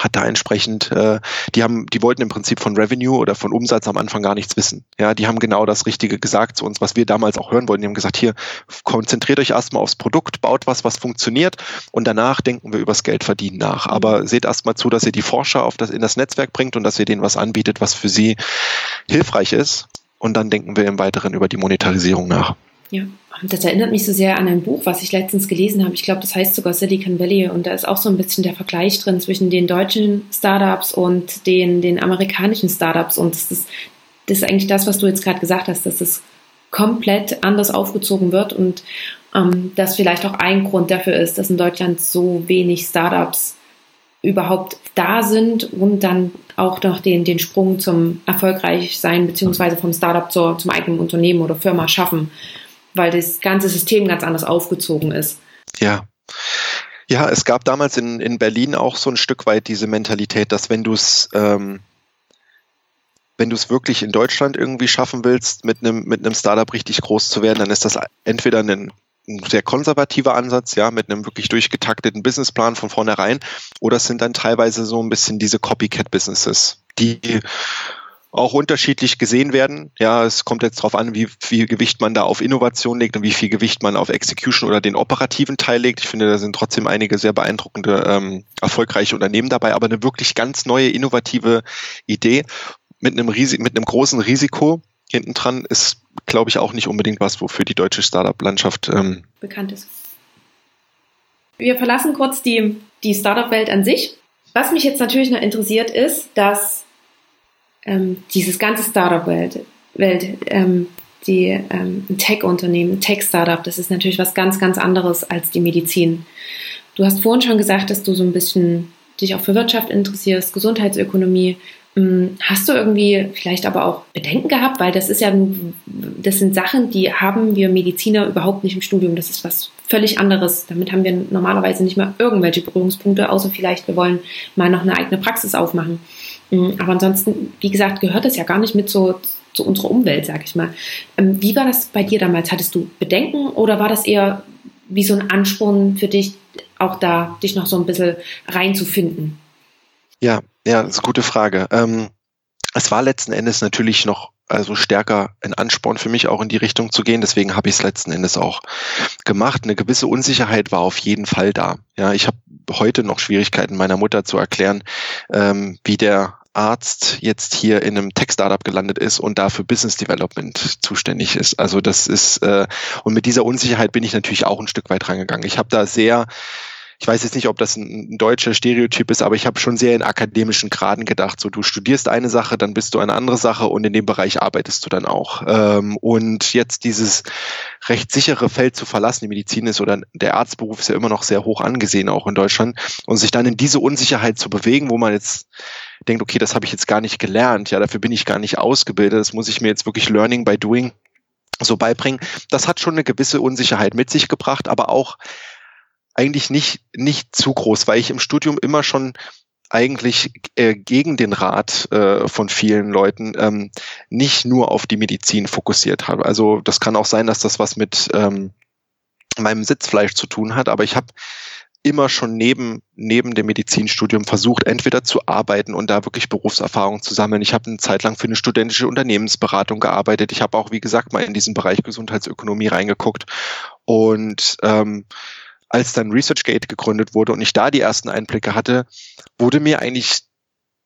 B: hat da entsprechend, äh, die haben, die wollten im Prinzip von Revenue oder von Umsatz am Anfang gar nichts wissen. Ja, die haben genau das Richtige gesagt zu uns, was wir damals auch hören wollten. Die haben gesagt, hier, konzentriert euch erstmal aufs Produkt, baut was, was funktioniert und danach denken wir übers Geld verdienen nach. Mhm. Aber seht erstmal zu, dass ihr die Forscher auf das, in das Netzwerk bringt und dass ihr denen was anbietet, was für sie hilfreich ist. Und dann denken wir im Weiteren über die Monetarisierung nach.
C: Ja, das erinnert mich so sehr an ein Buch, was ich letztens gelesen habe. Ich glaube, das heißt sogar Silicon Valley. Und da ist auch so ein bisschen der Vergleich drin zwischen den deutschen Startups und den, den amerikanischen Startups. Und das ist, das ist eigentlich das, was du jetzt gerade gesagt hast, dass es komplett anders aufgezogen wird und ähm, das vielleicht auch ein Grund dafür ist, dass in Deutschland so wenig Startups überhaupt da sind und dann auch noch den, den Sprung zum erfolgreich sein beziehungsweise vom Startup zur, zum eigenen Unternehmen oder Firma schaffen weil das ganze System ganz anders aufgezogen ist.
B: Ja. Ja, es gab damals in, in Berlin auch so ein Stück weit diese Mentalität, dass wenn du es ähm, wenn du es wirklich in Deutschland irgendwie schaffen willst, mit einem mit einem Startup richtig groß zu werden, dann ist das entweder ein, ein sehr konservativer Ansatz, ja, mit einem wirklich durchgetakteten Businessplan von vornherein, oder es sind dann teilweise so ein bisschen diese Copycat-Businesses, die auch unterschiedlich gesehen werden. Ja, es kommt jetzt darauf an, wie viel Gewicht man da auf Innovation legt und wie viel Gewicht man auf Execution oder den operativen Teil legt. Ich finde, da sind trotzdem einige sehr beeindruckende, ähm, erfolgreiche Unternehmen dabei, aber eine wirklich ganz neue, innovative Idee mit einem, riesig, mit einem großen Risiko hinten dran ist glaube ich, auch nicht unbedingt was, wofür die deutsche Startup-Landschaft ähm,
C: bekannt ist. Wir verlassen kurz die, die Startup-Welt an sich. Was mich jetzt natürlich noch interessiert ist, dass ähm, dieses ganze Startup-Welt, Welt, ähm, die ähm, Tech-Unternehmen, Tech-Startup, das ist natürlich was ganz, ganz anderes als die Medizin. Du hast vorhin schon gesagt, dass du so ein bisschen dich auch für Wirtschaft interessierst, Gesundheitsökonomie. Hm, hast du irgendwie vielleicht aber auch Bedenken gehabt? Weil das ist ja, das sind Sachen, die haben wir Mediziner überhaupt nicht im Studium. Das ist was völlig anderes. Damit haben wir normalerweise nicht mal irgendwelche Berührungspunkte, außer vielleicht, wir wollen mal noch eine eigene Praxis aufmachen. Hm, aber ansonsten, wie gesagt, gehört das ja gar nicht mit so zu unserer Umwelt, sag ich mal. Ähm, wie war das bei dir damals? Hattest du Bedenken oder war das eher wie so ein Ansporn für dich, auch da dich noch so ein bisschen reinzufinden?
B: Ja, ja, das ist eine gute Frage. Ähm, es war letzten Endes natürlich noch also stärker ein Ansporn für mich auch in die Richtung zu gehen. Deswegen habe ich es letzten Endes auch gemacht. Eine gewisse Unsicherheit war auf jeden Fall da. Ja, ich habe heute noch Schwierigkeiten meiner Mutter zu erklären, ähm, wie der Arzt jetzt hier in einem Tech-Startup gelandet ist und dafür Business Development zuständig ist. Also das ist, äh, und mit dieser Unsicherheit bin ich natürlich auch ein Stück weit rangegangen. Ich habe da sehr ich weiß jetzt nicht, ob das ein, deutscher Stereotyp ist, aber ich habe schon sehr in akademischen Graden gedacht. So, du studierst eine Sache, dann bist du eine andere Sache und in dem Bereich arbeitest du dann auch. Ähm, und jetzt dieses recht sichere Feld zu verlassen, die Medizin ist oder der Arztberuf ist ja immer noch sehr hoch angesehen, auch in Deutschland, und sich dann in diese Unsicherheit zu bewegen, wo man jetzt denkt, okay, das habe ich jetzt gar nicht gelernt, ja, dafür bin ich gar nicht ausgebildet, das muss ich mir jetzt wirklich Learning by Doing so beibringen. Das hat schon eine gewisse Unsicherheit mit sich gebracht, aber auch eigentlich nicht, nicht zu groß, weil ich im Studium immer schon eigentlich äh, gegen den Rat äh, von vielen Leuten ähm, nicht nur auf die Medizin fokussiert habe. Also das kann auch sein, dass das was mit ähm, meinem Sitzfleisch zu tun hat, aber ich habe immer schon neben neben dem Medizinstudium versucht, entweder zu arbeiten und da wirklich Berufserfahrung zu sammeln. Ich habe eine Zeit lang für eine studentische Unternehmensberatung gearbeitet. Ich habe auch, wie gesagt, mal in diesen Bereich Gesundheitsökonomie reingeguckt und ähm, als dann ResearchGate gegründet wurde und ich da die ersten Einblicke hatte, wurde mir eigentlich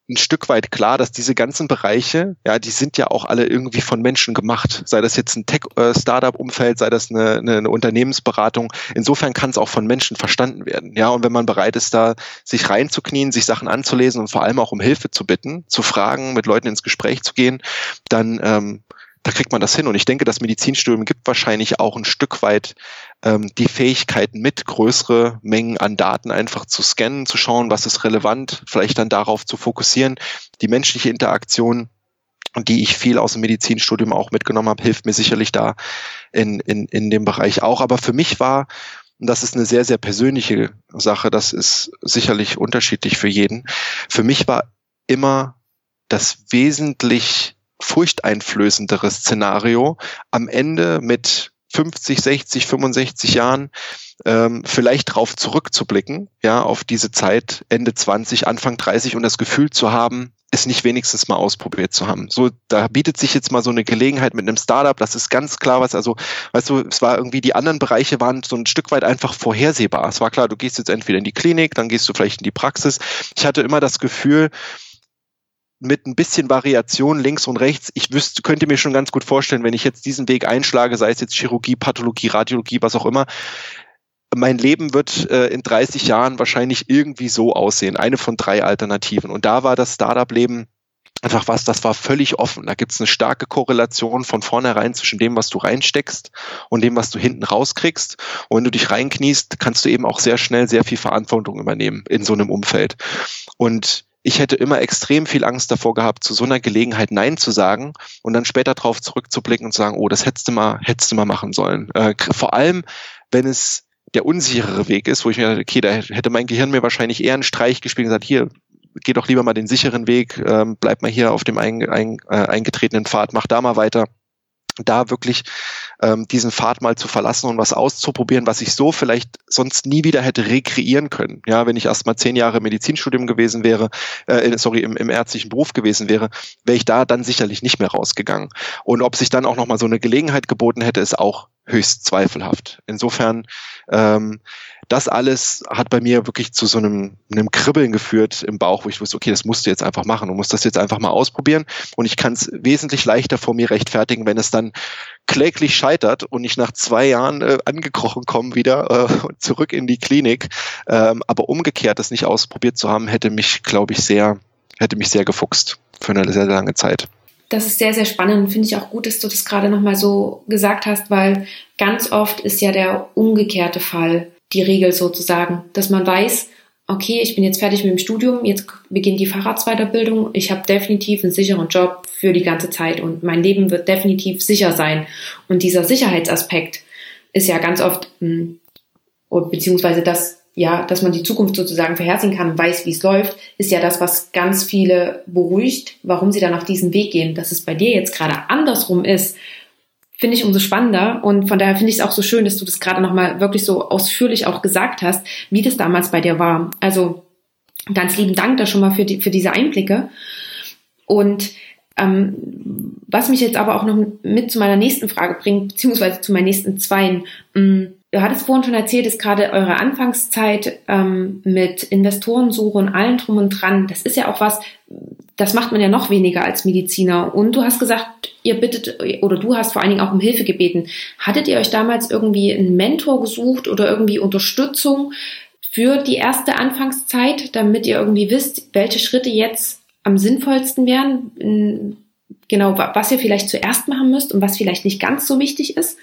B: ein Stück weit klar, dass diese ganzen Bereiche, ja, die sind ja auch alle irgendwie von Menschen gemacht. Sei das jetzt ein Tech-Startup-Umfeld, sei das eine, eine, Unternehmensberatung. Insofern kann es auch von Menschen verstanden werden. Ja, und wenn man bereit ist, da sich reinzuknien, sich Sachen anzulesen und vor allem auch um Hilfe zu bitten, zu fragen, mit Leuten ins Gespräch zu gehen, dann ähm, da kriegt man das hin. Und ich denke, das Medizinstudium gibt wahrscheinlich auch ein Stück weit ähm, die Fähigkeiten mit, größere Mengen an Daten einfach zu scannen, zu schauen, was ist relevant, vielleicht dann darauf zu fokussieren. Die menschliche Interaktion, die ich viel aus dem Medizinstudium auch mitgenommen habe, hilft mir sicherlich da in, in, in dem Bereich auch. Aber für mich war, und das ist eine sehr, sehr persönliche Sache, das ist sicherlich unterschiedlich für jeden, für mich war immer das wesentlich furchteinflößendere Szenario am Ende mit 50, 60, 65 Jahren ähm, vielleicht drauf zurückzublicken, ja, auf diese Zeit Ende 20, Anfang 30 und das Gefühl zu haben, es nicht wenigstens mal ausprobiert zu haben. So, da bietet sich jetzt mal so eine Gelegenheit mit einem Startup, das ist ganz klar was, also, weißt du, es war irgendwie, die anderen Bereiche waren so ein Stück weit einfach vorhersehbar. Es war klar, du gehst jetzt entweder in die Klinik, dann gehst du vielleicht in die Praxis. Ich hatte immer das Gefühl, mit ein bisschen Variation links und rechts. Ich wüsste, könnte mir schon ganz gut vorstellen, wenn ich jetzt diesen Weg einschlage, sei es jetzt Chirurgie, Pathologie, Radiologie, was auch immer, mein Leben wird äh, in 30 Jahren wahrscheinlich irgendwie so aussehen. Eine von drei Alternativen. Und da war das Startup-Leben einfach was, das war völlig offen. Da gibt es eine starke Korrelation von vornherein zwischen dem, was du reinsteckst und dem, was du hinten rauskriegst. Und wenn du dich reinkniest, kannst du eben auch sehr schnell sehr viel Verantwortung übernehmen in so einem Umfeld. Und ich hätte immer extrem viel Angst davor gehabt, zu so einer Gelegenheit Nein zu sagen und dann später darauf zurückzublicken und zu sagen, oh, das hättest du mal, hättest du mal machen sollen. Äh, vor allem, wenn es der unsichere Weg ist, wo ich mir dachte, okay, da hätte mein Gehirn mir wahrscheinlich eher einen Streich gespielt und gesagt, hier, geh doch lieber mal den sicheren Weg, ähm, bleib mal hier auf dem ein, ein, äh, eingetretenen Pfad, mach da mal weiter da wirklich ähm, diesen Pfad mal zu verlassen und was auszuprobieren, was ich so vielleicht sonst nie wieder hätte rekreieren können. Ja, wenn ich erst mal zehn Jahre Medizinstudium gewesen wäre, äh, sorry, im, im ärztlichen Beruf gewesen wäre, wäre ich da dann sicherlich nicht mehr rausgegangen. Und ob sich dann auch noch mal so eine Gelegenheit geboten hätte, ist auch höchst zweifelhaft. Insofern ähm, das alles hat bei mir wirklich zu so einem, einem Kribbeln geführt im Bauch, wo ich wusste, okay, das musst du jetzt einfach machen. Du musst das jetzt einfach mal ausprobieren. Und ich kann es wesentlich leichter vor mir rechtfertigen, wenn es dann kläglich scheitert und ich nach zwei Jahren äh, angekrochen komme wieder äh, zurück in die Klinik. Ähm, aber umgekehrt, das nicht ausprobiert zu haben, hätte mich, glaube ich, sehr, hätte mich sehr gefuchst für eine sehr, sehr lange Zeit.
C: Das ist sehr, sehr spannend. Finde ich auch gut, dass du das gerade nochmal so gesagt hast, weil ganz oft ist ja der umgekehrte Fall die Regel sozusagen, dass man weiß, okay, ich bin jetzt fertig mit dem Studium, jetzt beginnt die Fahrradsweiterbildung, ich habe definitiv einen sicheren Job für die ganze Zeit und mein Leben wird definitiv sicher sein. Und dieser Sicherheitsaspekt ist ja ganz oft, hm, beziehungsweise das, ja, dass man die Zukunft sozusagen vorhersehen kann und weiß, wie es läuft, ist ja das, was ganz viele beruhigt, warum sie dann auf diesen Weg gehen. Dass es bei dir jetzt gerade andersrum ist, finde ich umso spannender. Und von daher finde ich es auch so schön, dass du das gerade nochmal wirklich so ausführlich auch gesagt hast, wie das damals bei dir war. Also ganz lieben Dank da schon mal für, die, für diese Einblicke. Und ähm, was mich jetzt aber auch noch mit zu meiner nächsten Frage bringt, beziehungsweise zu meinen nächsten zweien. Mm, du hattest vorhin schon erzählt, dass gerade eure Anfangszeit ähm, mit Investorensuche und allem drum und dran, das ist ja auch was, das macht man ja noch weniger als Mediziner. Und du hast gesagt, ihr bittet, oder du hast vor allen Dingen auch um Hilfe gebeten. Hattet ihr euch damals irgendwie einen Mentor gesucht oder irgendwie Unterstützung für die erste Anfangszeit, damit ihr irgendwie wisst, welche Schritte jetzt am sinnvollsten wären? Genau, was ihr vielleicht zuerst machen müsst und was vielleicht nicht ganz so wichtig ist?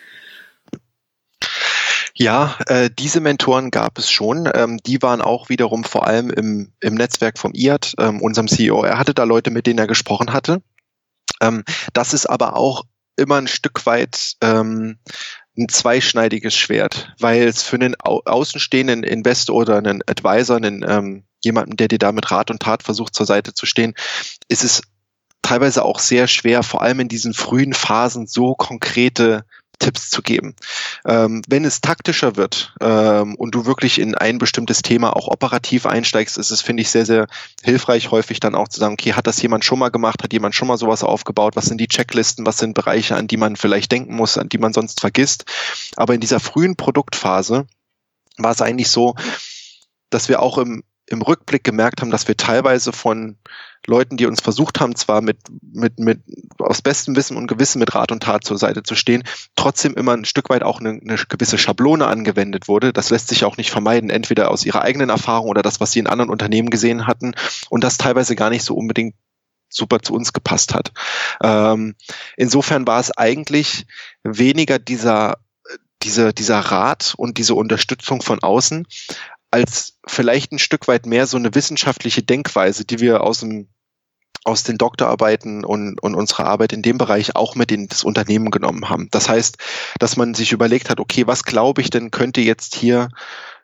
B: Ja, äh, diese Mentoren gab es schon. Ähm, die waren auch wiederum vor allem im, im Netzwerk vom IAT, ähm, unserem CEO. Er hatte da Leute, mit denen er gesprochen hatte. Ähm, das ist aber auch immer ein Stück weit ähm, ein zweischneidiges Schwert, weil es für einen au außenstehenden Investor oder einen Advisor, einen ähm, jemanden, der dir da mit Rat und Tat versucht zur Seite zu stehen, ist es teilweise auch sehr schwer, vor allem in diesen frühen Phasen so konkrete Tipps zu geben. Ähm, wenn es taktischer wird ähm, und du wirklich in ein bestimmtes Thema auch operativ einsteigst, ist es, finde ich, sehr, sehr hilfreich, häufig dann auch zu sagen, okay, hat das jemand schon mal gemacht, hat jemand schon mal sowas aufgebaut, was sind die Checklisten, was sind Bereiche, an die man vielleicht denken muss, an die man sonst vergisst. Aber in dieser frühen Produktphase war es eigentlich so, dass wir auch im, im Rückblick gemerkt haben, dass wir teilweise von Leuten, die uns versucht haben, zwar mit, mit, mit aus bestem Wissen und Gewissen mit Rat und Tat zur Seite zu stehen, trotzdem immer ein Stück weit auch eine, eine gewisse Schablone angewendet wurde. Das lässt sich auch nicht vermeiden, entweder aus ihrer eigenen Erfahrung oder das, was sie in anderen Unternehmen gesehen hatten und das teilweise gar nicht so unbedingt super zu uns gepasst hat. Ähm, insofern war es eigentlich weniger dieser diese, dieser Rat und diese Unterstützung von außen, als vielleicht ein Stück weit mehr so eine wissenschaftliche Denkweise, die wir aus dem aus den Doktorarbeiten und, und unserer Arbeit in dem Bereich auch mit in das Unternehmen genommen haben. Das heißt, dass man sich überlegt hat, okay, was glaube ich denn könnte jetzt hier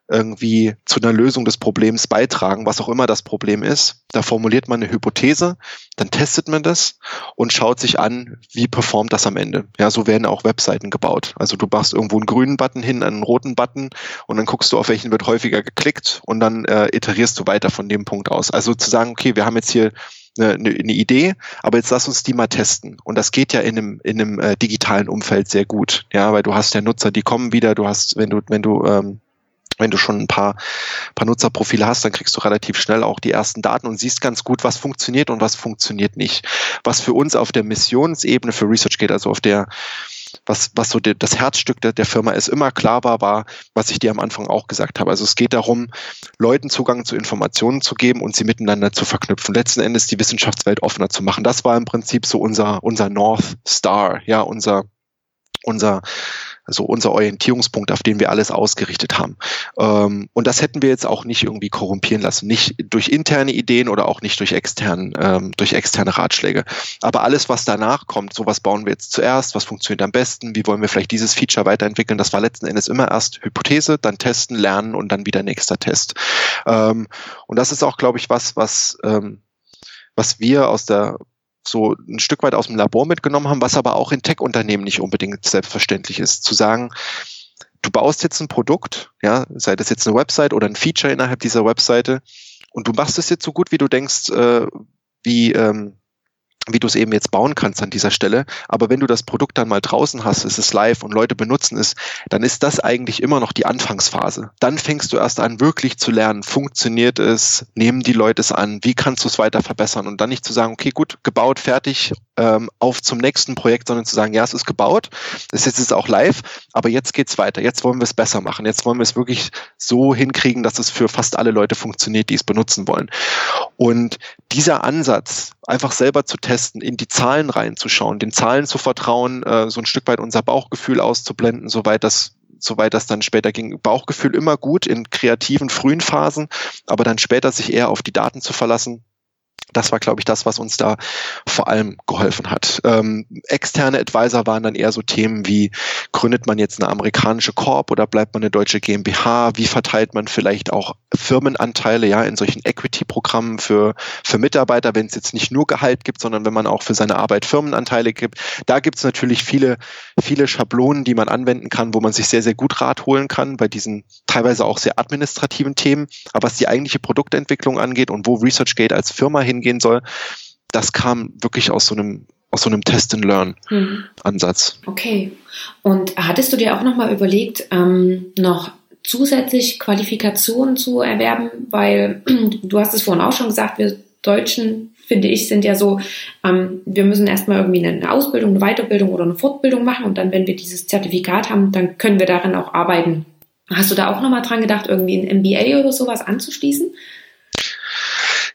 B: irgendwie zu einer Lösung des Problems beitragen, was auch immer das Problem ist. Da formuliert man eine Hypothese, dann testet man das und schaut sich an, wie performt das am Ende. Ja, so werden auch Webseiten gebaut. Also du machst irgendwo einen grünen Button hin, einen roten Button und dann guckst du, auf welchen wird häufiger geklickt und dann äh, iterierst du weiter von dem Punkt aus. Also zu sagen, okay, wir haben jetzt hier eine, eine Idee, aber jetzt lass uns die mal testen. Und das geht ja in einem, in einem äh, digitalen Umfeld sehr gut. Ja, weil du hast ja Nutzer, die kommen wieder, du hast, wenn du, wenn du ähm, wenn du schon ein paar, paar Nutzerprofile hast, dann kriegst du relativ schnell auch die ersten Daten und siehst ganz gut, was funktioniert und was funktioniert nicht. Was für uns auf der Missionsebene für ResearchGate, also auf der, was, was so das Herzstück der, der Firma ist, immer klar war, war, was ich dir am Anfang auch gesagt habe. Also es geht darum, Leuten Zugang zu Informationen zu geben und sie miteinander zu verknüpfen. Letzten Endes die Wissenschaftswelt offener zu machen. Das war im Prinzip so unser, unser North Star, ja, unser, unser, also unser Orientierungspunkt, auf den wir alles ausgerichtet haben. Ähm, und das hätten wir jetzt auch nicht irgendwie korrumpieren lassen, nicht durch interne Ideen oder auch nicht durch externen, ähm, durch externe Ratschläge. Aber alles, was danach kommt, so was bauen wir jetzt zuerst, was funktioniert am besten, wie wollen wir vielleicht dieses Feature weiterentwickeln, das war letzten Endes immer erst Hypothese, dann testen, lernen und dann wieder nächster Test. Ähm, und das ist auch, glaube ich, was, was ähm, was wir aus der so ein Stück weit aus dem Labor mitgenommen haben, was aber auch in Tech-Unternehmen nicht unbedingt selbstverständlich ist. Zu sagen, du baust jetzt ein Produkt, ja, sei das jetzt eine Website oder ein Feature innerhalb dieser Webseite und du machst es jetzt so gut, wie du denkst, äh, wie, ähm, wie du es eben jetzt bauen kannst an dieser Stelle. Aber wenn du das Produkt dann mal draußen hast, es ist live und Leute benutzen es, dann ist das eigentlich immer noch die Anfangsphase. Dann fängst du erst an, wirklich zu lernen, funktioniert es, nehmen die Leute es an, wie kannst du es weiter verbessern und dann nicht zu sagen, okay, gut, gebaut, fertig, ähm, auf zum nächsten Projekt, sondern zu sagen, ja, es ist gebaut, es ist jetzt auch live, aber jetzt geht's weiter, jetzt wollen wir es besser machen, jetzt wollen wir es wirklich so hinkriegen, dass es für fast alle Leute funktioniert, die es benutzen wollen. Und dieser Ansatz, einfach selber zu testen, in die Zahlen reinzuschauen, den Zahlen zu vertrauen, äh, so ein Stück weit unser Bauchgefühl auszublenden, soweit das soweit das dann später ging. Bauchgefühl immer gut in kreativen frühen Phasen, aber dann später sich eher auf die Daten zu verlassen, das war, glaube ich, das, was uns da vor allem geholfen hat. Ähm, externe Advisor waren dann eher so Themen wie, gründet man jetzt eine amerikanische Corp oder bleibt man eine deutsche GmbH? Wie verteilt man vielleicht auch Firmenanteile ja in solchen Equity-Programmen für, für Mitarbeiter, wenn es jetzt nicht nur Gehalt gibt, sondern wenn man auch für seine Arbeit Firmenanteile gibt? Da gibt es natürlich viele, viele Schablonen, die man anwenden kann, wo man sich sehr, sehr gut Rat holen kann bei diesen teilweise auch sehr administrativen Themen. Aber was die eigentliche Produktentwicklung angeht und wo ResearchGate als Firma hingehen soll, das kam wirklich aus so einem aus so einem Test-and-Learn-Ansatz.
C: Hm. Okay. Und hattest du dir auch nochmal überlegt, ähm, noch zusätzlich Qualifikationen zu erwerben? Weil du hast es vorhin auch schon gesagt, wir Deutschen, finde ich, sind ja so, ähm, wir müssen erstmal irgendwie eine Ausbildung, eine Weiterbildung oder eine Fortbildung machen und dann, wenn wir dieses Zertifikat haben, dann können wir darin auch arbeiten. Hast du da auch nochmal dran gedacht, irgendwie ein MBA oder sowas anzuschließen?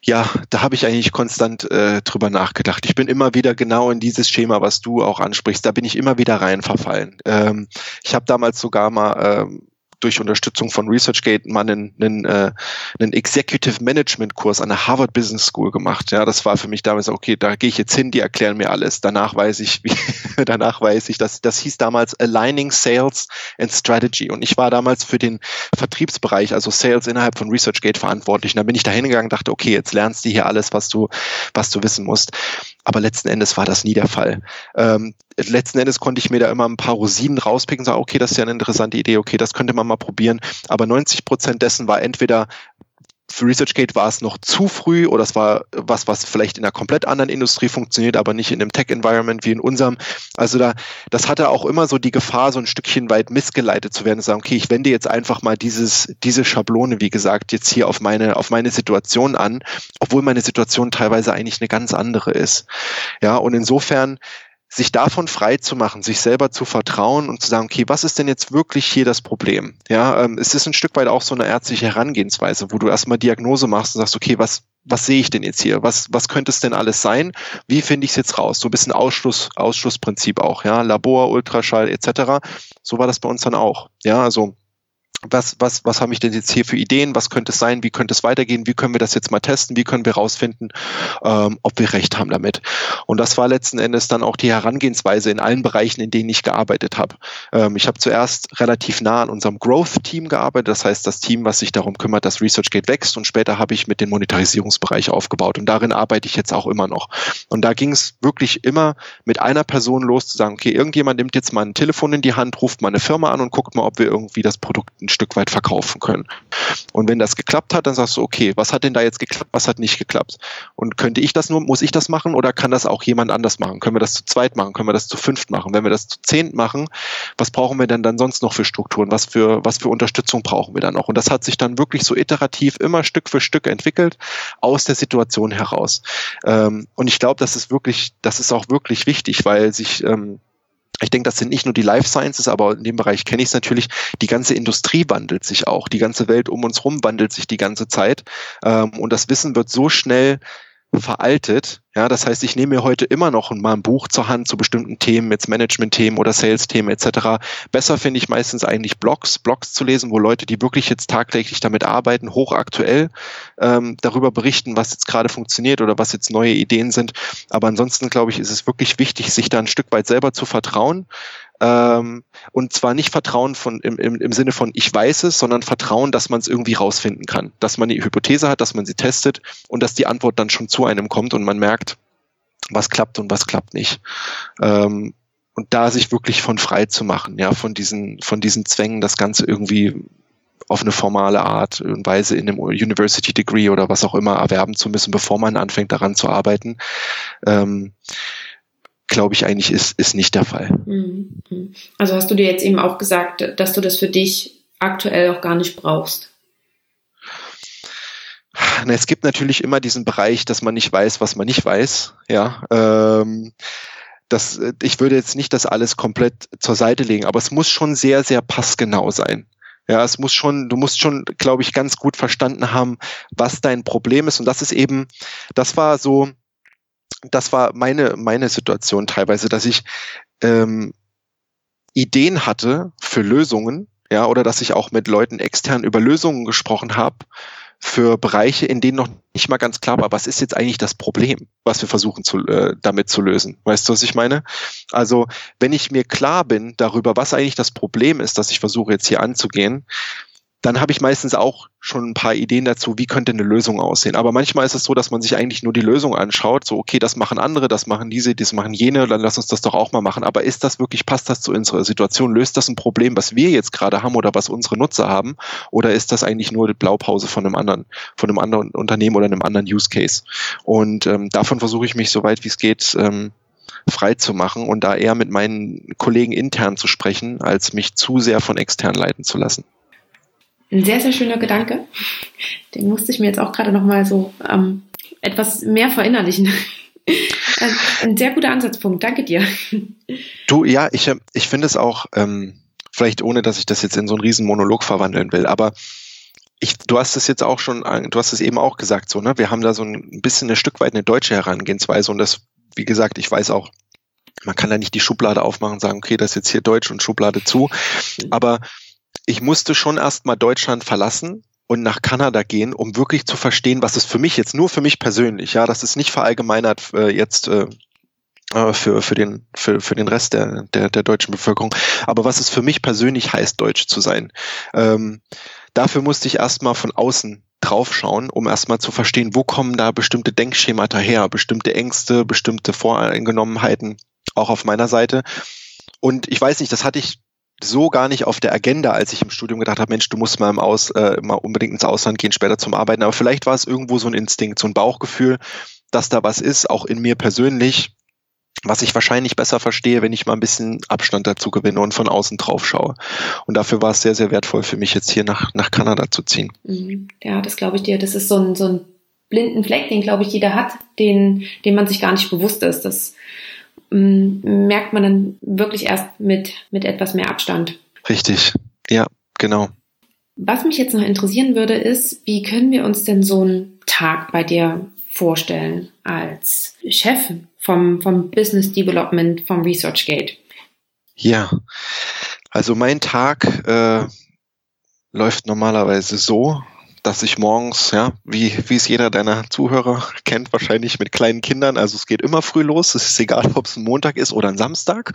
B: Ja, da habe ich eigentlich konstant äh, drüber nachgedacht. Ich bin immer wieder genau in dieses Schema, was du auch ansprichst, da bin ich immer wieder rein verfallen. Ähm, ich habe damals sogar mal ähm, durch Unterstützung von ResearchGate mal einen, einen, äh, einen Executive Management Kurs an der Harvard Business School gemacht. Ja, das war für mich damals okay, da gehe ich jetzt hin, die erklären mir alles. Danach weiß ich, wie, danach weiß ich, dass das hieß damals Aligning Sales and Strategy und ich war damals für den Vertriebsbereich, also Sales innerhalb von ResearchGate verantwortlich. Und dann bin ich da hingegangen, dachte, okay, jetzt lernst du hier alles, was du was du wissen musst. Aber letzten Endes war das nie der Fall. Ähm, letzten Endes konnte ich mir da immer ein paar Rosinen rauspicken und sagen, okay, das ist ja eine interessante Idee, okay, das könnte man mal probieren. Aber 90 Prozent dessen war entweder für ResearchGate war es noch zu früh oder es war was, was vielleicht in einer komplett anderen Industrie funktioniert, aber nicht in einem Tech-Environment wie in unserem. Also da, das hatte auch immer so die Gefahr, so ein Stückchen weit missgeleitet zu werden und sagen, okay, ich wende jetzt einfach mal dieses, diese Schablone, wie gesagt, jetzt hier auf meine, auf meine Situation an, obwohl meine Situation teilweise eigentlich eine ganz andere ist. Ja, und insofern sich davon frei zu machen, sich selber zu vertrauen und zu sagen, okay, was ist denn jetzt wirklich hier das Problem? Ja, ähm, es ist ein Stück weit auch so eine ärztliche Herangehensweise, wo du erstmal Diagnose machst und sagst, okay, was, was sehe ich denn jetzt hier? Was, was könnte es denn alles sein? Wie finde ich es jetzt raus? So ein bisschen Ausschluss, Ausschlussprinzip auch, ja, Labor, Ultraschall etc. So war das bei uns dann auch. Ja, also was, was, was habe ich denn jetzt hier für Ideen, was könnte es sein, wie könnte es weitergehen, wie können wir das jetzt mal testen, wie können wir rausfinden, ähm, ob wir recht haben damit. Und das war letzten Endes dann auch die Herangehensweise in allen Bereichen, in denen ich gearbeitet habe. Ähm, ich habe zuerst relativ nah an unserem Growth-Team gearbeitet, das heißt das Team, was sich darum kümmert, dass ResearchGate wächst. Und später habe ich mit dem Monetarisierungsbereich aufgebaut. Und darin arbeite ich jetzt auch immer noch. Und da ging es wirklich immer mit einer Person los zu sagen, okay, irgendjemand nimmt jetzt mal ein Telefon in die Hand, ruft mal eine Firma an und guckt mal, ob wir irgendwie das Produkt ein Stück weit verkaufen können. Und wenn das geklappt hat, dann sagst du, okay, was hat denn da jetzt geklappt, was hat nicht geklappt? Und könnte ich das nur, muss ich das machen oder kann das auch jemand anders machen? Können wir das zu zweit machen? Können wir das zu fünft machen? Wenn wir das zu zehnt machen, was brauchen wir denn dann sonst noch für Strukturen? Was für, was für Unterstützung brauchen wir dann noch? Und das hat sich dann wirklich so iterativ immer Stück für Stück entwickelt aus der Situation heraus. Ähm, und ich glaube, das ist wirklich, das ist auch wirklich wichtig, weil sich ähm, ich denke, das sind nicht nur die Life Sciences, aber in dem Bereich kenne ich es natürlich. Die ganze Industrie wandelt sich auch. Die ganze Welt um uns herum wandelt sich die ganze Zeit. Ähm, und das Wissen wird so schnell veraltet. Ja, das heißt, ich nehme mir heute immer noch mal ein Buch zur Hand zu bestimmten Themen, jetzt Management-Themen oder Sales-Themen etc. Besser finde ich meistens eigentlich Blogs, Blogs zu lesen, wo Leute, die wirklich jetzt tagtäglich damit arbeiten, hochaktuell ähm, darüber berichten, was jetzt gerade funktioniert oder was jetzt neue Ideen sind. Aber ansonsten glaube ich, ist es wirklich wichtig, sich da ein Stück weit selber zu vertrauen, ähm, und zwar nicht Vertrauen von, im, im, im Sinne von ich weiß es, sondern Vertrauen, dass man es irgendwie rausfinden kann. Dass man die Hypothese hat, dass man sie testet und dass die Antwort dann schon zu einem kommt und man merkt, was klappt und was klappt nicht. Ähm, und da sich wirklich von frei zu machen, ja, von diesen, von diesen Zwängen, das Ganze irgendwie auf eine formale Art und Weise in einem University Degree oder was auch immer erwerben zu müssen, bevor man anfängt daran zu arbeiten. Ähm, glaube ich eigentlich ist, ist nicht der Fall.
C: Mhm. Also hast du dir jetzt eben auch gesagt, dass du das für dich aktuell auch gar nicht brauchst?
B: Es gibt natürlich immer diesen Bereich, dass man nicht weiß, was man nicht weiß. Ja, ähm, das, ich würde jetzt nicht das alles komplett zur Seite legen, aber es muss schon sehr, sehr passgenau sein. Ja, es muss schon, du musst schon, glaube ich, ganz gut verstanden haben, was dein Problem ist. Und das ist eben, das war so, das war meine, meine Situation teilweise, dass ich ähm, Ideen hatte für Lösungen, ja, oder dass ich auch mit Leuten extern über Lösungen gesprochen habe für Bereiche, in denen noch nicht mal ganz klar war, was ist jetzt eigentlich das Problem, was wir versuchen zu, äh, damit zu lösen. Weißt du, was ich meine? Also, wenn ich mir klar bin darüber, was eigentlich das Problem ist, das ich versuche jetzt hier anzugehen, dann habe ich meistens auch schon ein paar Ideen dazu, wie könnte eine Lösung aussehen. Aber manchmal ist es so, dass man sich eigentlich nur die Lösung anschaut, so okay, das machen andere, das machen diese, das machen jene, dann lass uns das doch auch mal machen. Aber ist das wirklich, passt das zu unserer Situation? Löst das ein Problem, was wir jetzt gerade haben oder was unsere Nutzer haben? Oder ist das eigentlich nur die Blaupause von einem anderen, von einem anderen Unternehmen oder einem anderen Use Case? Und ähm, davon versuche ich mich so weit wie es geht ähm, frei zu machen und da eher mit meinen Kollegen intern zu sprechen, als mich zu sehr von extern leiten zu lassen.
C: Ein sehr, sehr schöner Gedanke. Den musste ich mir jetzt auch gerade nochmal so ähm, etwas mehr verinnerlichen. Ein sehr guter Ansatzpunkt. Danke dir.
B: Du, ja, ich, äh, ich finde es auch, ähm, vielleicht ohne, dass ich das jetzt in so einen riesen Monolog verwandeln will, aber ich, du hast es jetzt auch schon, du hast es eben auch gesagt, so, ne? Wir haben da so ein bisschen ein Stück weit eine deutsche Herangehensweise und das, wie gesagt, ich weiß auch, man kann da nicht die Schublade aufmachen und sagen, okay, das ist jetzt hier Deutsch und Schublade zu. Aber ich musste schon erstmal Deutschland verlassen und nach Kanada gehen, um wirklich zu verstehen, was es für mich jetzt nur für mich persönlich, ja, das ist nicht verallgemeinert äh, jetzt äh, äh, für, für, den, für, für den Rest der, der, der deutschen Bevölkerung, aber was es für mich persönlich heißt, Deutsch zu sein. Ähm, dafür musste ich erstmal von außen draufschauen, um erstmal zu verstehen, wo kommen da bestimmte Denkschemata her, bestimmte Ängste, bestimmte Voreingenommenheiten, auch auf meiner Seite. Und ich weiß nicht, das hatte ich so gar nicht auf der Agenda, als ich im Studium gedacht habe, Mensch, du musst mal im Aus, äh, mal unbedingt ins Ausland gehen, später zum Arbeiten. Aber vielleicht war es irgendwo so ein Instinkt, so ein Bauchgefühl, dass da was ist, auch in mir persönlich, was ich wahrscheinlich besser verstehe, wenn ich mal ein bisschen Abstand dazu gewinne und von außen drauf schaue. Und dafür war es sehr, sehr wertvoll für mich, jetzt hier nach, nach Kanada zu ziehen.
C: Mhm. Ja, das glaube ich dir. Das ist so ein, so ein blinden Fleck, den glaube ich jeder hat, den, den man sich gar nicht bewusst ist. Das merkt man dann wirklich erst mit, mit etwas mehr Abstand.
B: Richtig, ja, genau.
C: Was mich jetzt noch interessieren würde, ist, wie können wir uns denn so einen Tag bei dir vorstellen als Chef vom, vom Business Development vom ResearchGate?
B: Ja, also mein Tag äh, läuft normalerweise so, dass ich morgens, ja, wie, wie es jeder deiner Zuhörer kennt, wahrscheinlich mit kleinen Kindern, also es geht immer früh los, es ist egal, ob es ein Montag ist oder ein Samstag.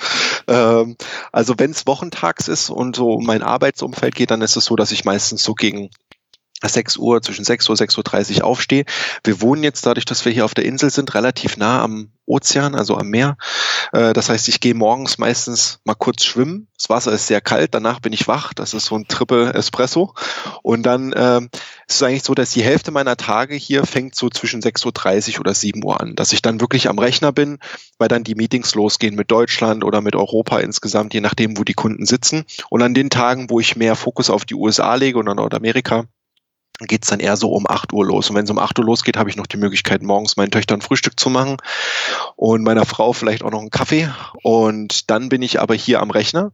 B: Ähm, also wenn es wochentags ist und so mein Arbeitsumfeld geht, dann ist es so, dass ich meistens so gegen 6 Uhr, zwischen 6 Uhr, 6.30 Uhr aufstehe. Wir wohnen jetzt, dadurch, dass wir hier auf der Insel sind, relativ nah am Ozean, also am Meer. Äh, das heißt, ich gehe morgens meistens mal kurz schwimmen. Das Wasser ist sehr kalt, danach bin ich wach. Das ist so ein Triple Espresso. Und dann äh, ist es eigentlich so, dass die Hälfte meiner Tage hier fängt so zwischen 6.30 Uhr oder 7 Uhr an. Dass ich dann wirklich am Rechner bin, weil dann die Meetings losgehen mit Deutschland oder mit Europa insgesamt, je nachdem, wo die Kunden sitzen. Und an den Tagen, wo ich mehr Fokus auf die USA lege oder Nordamerika, geht's dann eher so um 8 Uhr los. Und wenn es um 8 Uhr losgeht, habe ich noch die Möglichkeit, morgens meinen Töchtern Frühstück zu machen und meiner Frau vielleicht auch noch einen Kaffee. Und dann bin ich aber hier am Rechner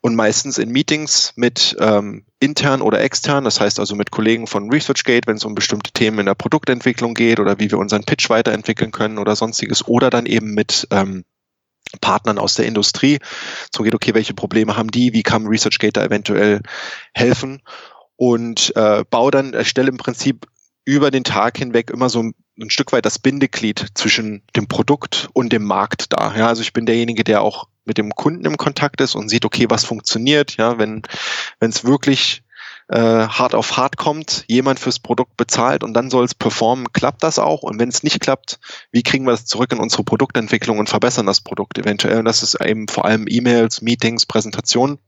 B: und meistens in Meetings mit ähm, intern oder extern, das heißt also mit Kollegen von ResearchGate, wenn es um bestimmte Themen in der Produktentwicklung geht oder wie wir unseren Pitch weiterentwickeln können oder sonstiges, oder dann eben mit ähm, Partnern aus der Industrie. So geht, okay, welche Probleme haben die, wie kann ResearchGate da eventuell helfen? Und äh, baue dann, erstelle im Prinzip über den Tag hinweg immer so ein, ein, Stück weit das Bindeglied zwischen dem Produkt und dem Markt da. Ja, also ich bin derjenige, der auch mit dem Kunden im Kontakt ist und sieht, okay, was funktioniert. Ja, wenn wenn es wirklich äh, hart auf hart kommt, jemand fürs Produkt bezahlt und dann soll es performen, klappt das auch? Und wenn es nicht klappt, wie kriegen wir das zurück in unsere Produktentwicklung und verbessern das Produkt eventuell? Und das ist eben vor allem E-Mails, Meetings, Präsentationen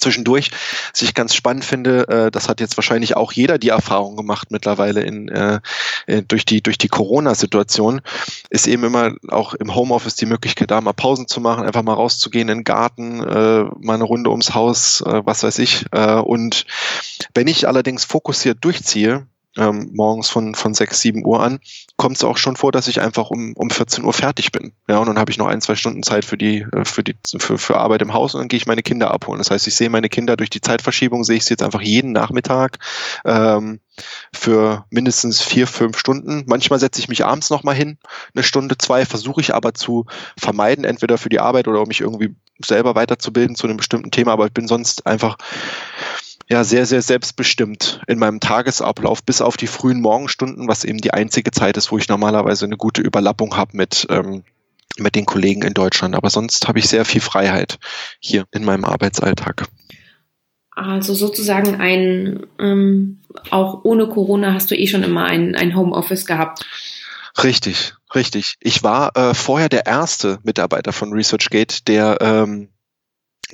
B: zwischendurch, was ich ganz spannend finde, äh, das hat jetzt wahrscheinlich auch jeder die Erfahrung gemacht mittlerweile in, äh, äh, durch die, durch die Corona-Situation, ist eben immer auch im Homeoffice die Möglichkeit, da mal Pausen zu machen, einfach mal rauszugehen in den Garten, äh, mal eine Runde ums Haus, äh, was weiß ich. Äh, und wenn ich allerdings fokussiert durchziehe, ähm, morgens von, von 6, 7 Uhr an, kommt es auch schon vor, dass ich einfach um, um 14 Uhr fertig bin. Ja, und dann habe ich noch ein, zwei Stunden Zeit für die, äh, für die, für, für Arbeit im Haus und dann gehe ich meine Kinder abholen. Das heißt, ich sehe meine Kinder durch die Zeitverschiebung, sehe ich sie jetzt einfach jeden Nachmittag ähm, für mindestens vier, fünf Stunden. Manchmal setze ich mich abends nochmal hin, eine Stunde, zwei, versuche ich aber zu vermeiden, entweder für die Arbeit oder um mich irgendwie selber weiterzubilden zu einem bestimmten Thema, aber ich bin sonst einfach ja sehr, sehr selbstbestimmt in meinem Tagesablauf bis auf die frühen Morgenstunden, was eben die einzige Zeit ist, wo ich normalerweise eine gute Überlappung habe mit, ähm, mit den Kollegen in Deutschland. Aber sonst habe ich sehr viel Freiheit hier in meinem Arbeitsalltag.
C: Also sozusagen ein, ähm, auch ohne Corona hast du eh schon immer ein, ein Homeoffice gehabt.
B: Richtig, richtig. Ich war äh, vorher der erste Mitarbeiter von ResearchGate, der ähm,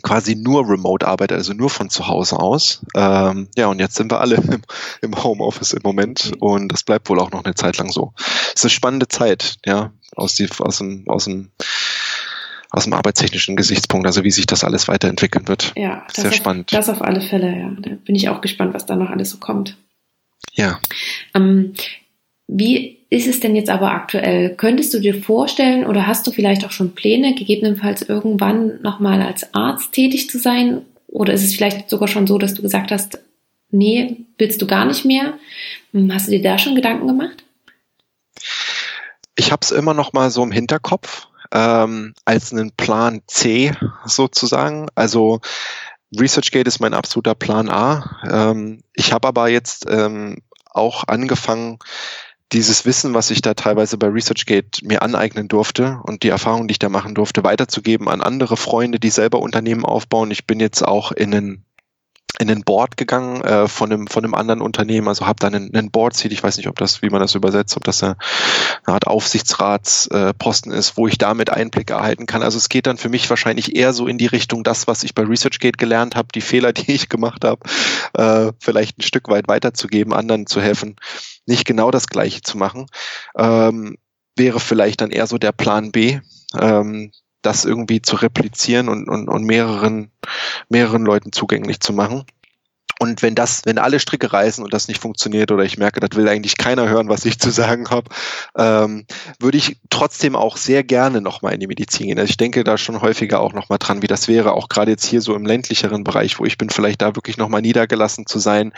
B: quasi nur remote arbeitet, also nur von zu Hause aus. Ähm, ja, und jetzt sind wir alle im, im Homeoffice im Moment und das bleibt wohl auch noch eine Zeit lang so. Es ist eine spannende Zeit, ja, aus, die, aus, dem, aus, dem, aus dem arbeitstechnischen Gesichtspunkt, also wie sich das alles weiterentwickeln wird.
C: Ja, sehr auf, spannend. Das auf alle Fälle, ja. Da bin ich auch gespannt, was da noch alles so kommt.
B: Ja.
C: Ähm, wie ist es denn jetzt aber aktuell? Könntest du dir vorstellen oder hast du vielleicht auch schon Pläne, gegebenenfalls irgendwann nochmal als Arzt tätig zu sein? Oder ist es vielleicht sogar schon so, dass du gesagt hast, nee, willst du gar nicht mehr? Hm, hast du dir da schon Gedanken gemacht?
B: Ich habe es immer noch mal so im Hinterkopf ähm, als einen Plan C sozusagen. Also ResearchGate ist mein absoluter Plan A. Ähm, ich habe aber jetzt ähm, auch angefangen, dieses Wissen, was ich da teilweise bei ResearchGate mir aneignen durfte und die Erfahrungen, die ich da machen durfte, weiterzugeben an andere Freunde, die selber Unternehmen aufbauen. Ich bin jetzt auch in einen in den Board gegangen äh, von einem von einem anderen Unternehmen, also habe dann einen, einen Board Seat, ich weiß nicht, ob das, wie man das übersetzt, ob das eine, eine Art Aufsichtsratsposten äh, ist, wo ich damit Einblicke erhalten kann. Also es geht dann für mich wahrscheinlich eher so in die Richtung, das, was ich bei ResearchGate gelernt habe, die Fehler, die ich gemacht habe, äh, vielleicht ein Stück weit weiterzugeben, anderen zu helfen, nicht genau das Gleiche zu machen. Ähm, wäre vielleicht dann eher so der Plan B. Ähm, das irgendwie zu replizieren und, und, und mehreren, mehreren Leuten zugänglich zu machen. Und wenn das, wenn alle Stricke reißen und das nicht funktioniert oder ich merke, das will eigentlich keiner hören, was ich zu sagen habe, ähm, würde ich trotzdem auch sehr gerne nochmal in die Medizin gehen. Also ich denke da schon häufiger auch nochmal dran, wie das wäre, auch gerade jetzt hier so im ländlicheren Bereich, wo ich bin, vielleicht da wirklich nochmal niedergelassen zu sein.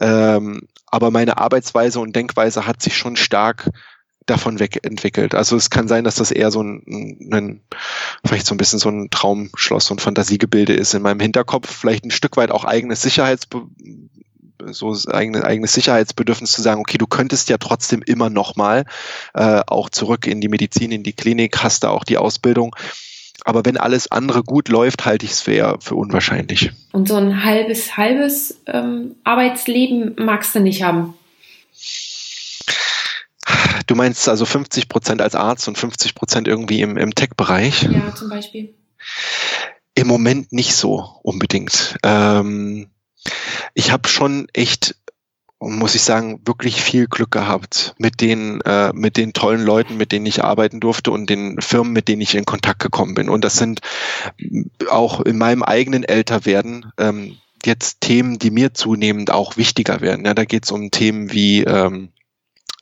B: Ähm, aber meine Arbeitsweise und Denkweise hat sich schon stark davon weg entwickelt. Also es kann sein, dass das eher so ein, ein vielleicht so ein bisschen so ein Traumschloss und Fantasiegebilde ist in meinem Hinterkopf, vielleicht ein Stück weit auch eigenes Sicherheitsbe so eigene, eigenes Sicherheitsbedürfnis zu sagen, okay, du könntest ja trotzdem immer noch mal äh, auch zurück in die Medizin, in die Klinik, hast da auch die Ausbildung. Aber wenn alles andere gut läuft, halte ich es für, für unwahrscheinlich.
C: Und so ein halbes, halbes ähm, Arbeitsleben magst du nicht haben?
B: Du meinst also 50 Prozent als Arzt und 50 Prozent irgendwie im, im Tech-Bereich?
C: Ja, zum Beispiel.
B: Im Moment nicht so unbedingt. Ähm, ich habe schon echt muss ich sagen, wirklich viel Glück gehabt mit den, äh, mit den tollen Leuten, mit denen ich arbeiten durfte und den Firmen, mit denen ich in Kontakt gekommen bin. Und das sind auch in meinem eigenen Älterwerden ähm, jetzt Themen, die mir zunehmend auch wichtiger werden. Ja, da geht es um Themen wie ähm,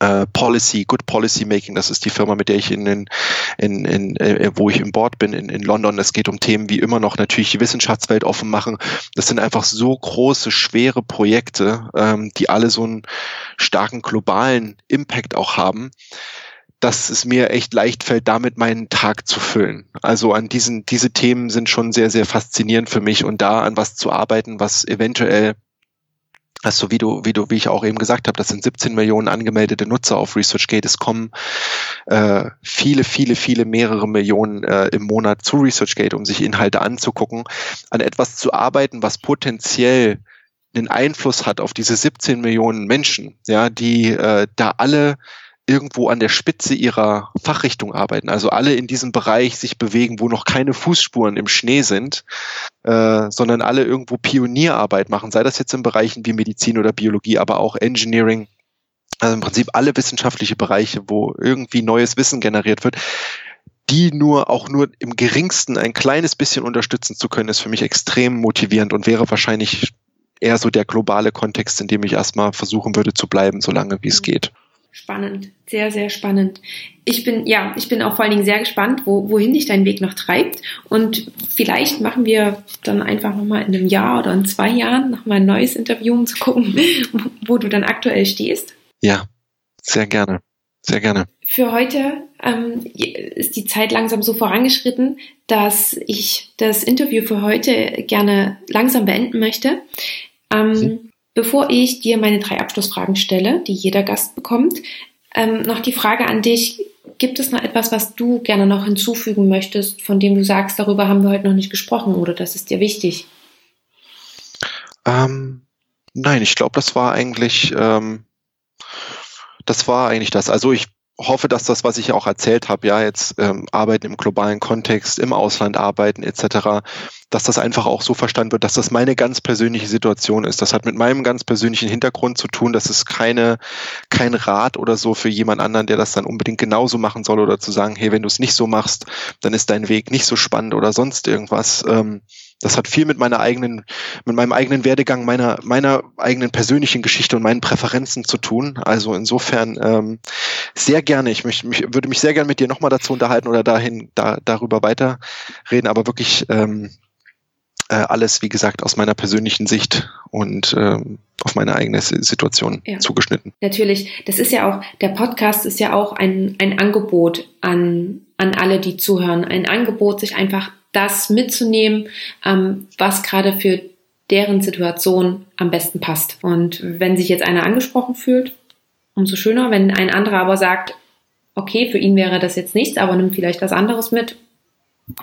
B: äh, Policy, Good Policy Making, das ist die Firma, mit der ich in, in, in, in äh, wo ich im Board bin in, in London. Es geht um Themen wie immer noch natürlich die Wissenschaftswelt offen machen. Das sind einfach so große, schwere Projekte, ähm, die alle so einen starken globalen Impact auch haben dass es mir echt leicht fällt, damit meinen Tag zu füllen. Also an diesen, diese Themen sind schon sehr, sehr faszinierend für mich und da an was zu arbeiten, was eventuell also wie du, wie du, wie ich auch eben gesagt habe, das sind 17 Millionen angemeldete Nutzer auf ResearchGate. Es kommen äh, viele, viele, viele, mehrere Millionen äh, im Monat zu ResearchGate, um sich Inhalte anzugucken, an etwas zu arbeiten, was potenziell einen Einfluss hat auf diese 17 Millionen Menschen, ja, die äh, da alle irgendwo an der Spitze ihrer Fachrichtung arbeiten, also alle in diesem Bereich sich bewegen, wo noch keine Fußspuren im Schnee sind, äh, sondern alle irgendwo Pionierarbeit machen, sei das jetzt in Bereichen wie Medizin oder Biologie, aber auch Engineering, also im Prinzip alle wissenschaftliche Bereiche, wo irgendwie neues Wissen generiert wird, die nur auch nur im geringsten ein kleines bisschen unterstützen zu können, ist für mich extrem motivierend und wäre wahrscheinlich eher so der globale Kontext, in dem ich erstmal versuchen würde zu bleiben, solange wie es mhm. geht.
C: Spannend, sehr, sehr spannend. Ich bin, ja, ich bin auch vor allen Dingen sehr gespannt, wo, wohin dich dein Weg noch treibt. Und vielleicht machen wir dann einfach nochmal in einem Jahr oder in zwei Jahren nochmal ein neues Interview, um zu gucken, wo du dann aktuell stehst.
B: Ja, sehr gerne. Sehr gerne.
C: Für heute ähm, ist die Zeit langsam so vorangeschritten, dass ich das Interview für heute gerne langsam beenden möchte. Ähm, mhm. Bevor ich dir meine drei Abschlussfragen stelle, die jeder Gast bekommt, ähm, noch die Frage an dich. Gibt es noch etwas, was du gerne noch hinzufügen möchtest, von dem du sagst, darüber haben wir heute noch nicht gesprochen oder das ist dir wichtig?
B: Ähm, nein, ich glaube, das war eigentlich, ähm, das war eigentlich das. Also ich hoffe, dass das, was ich auch erzählt habe, ja, jetzt ähm, arbeiten im globalen Kontext, im Ausland arbeiten etc., dass das einfach auch so verstanden wird, dass das meine ganz persönliche Situation ist. Das hat mit meinem ganz persönlichen Hintergrund zu tun. Das ist keine, kein Rat oder so für jemand anderen, der das dann unbedingt genauso machen soll oder zu sagen, hey, wenn du es nicht so machst, dann ist dein Weg nicht so spannend oder sonst irgendwas. Ähm, das hat viel mit meiner eigenen, mit meinem eigenen Werdegang, meiner, meiner eigenen persönlichen Geschichte und meinen Präferenzen zu tun. Also insofern ähm, sehr gerne. Ich möchte, mich, würde mich sehr gerne mit dir nochmal dazu unterhalten oder dahin, da, darüber weiterreden, aber wirklich ähm, äh, alles, wie gesagt, aus meiner persönlichen Sicht und ähm, auf meine eigene Situation ja. zugeschnitten.
C: Natürlich, das ist ja auch, der Podcast ist ja auch ein, ein Angebot an, an alle, die zuhören. Ein Angebot, sich einfach das mitzunehmen, ähm, was gerade für deren Situation am besten passt. Und wenn sich jetzt einer angesprochen fühlt, umso schöner. Wenn ein anderer aber sagt, okay, für ihn wäre das jetzt nichts, aber nimmt vielleicht was anderes mit,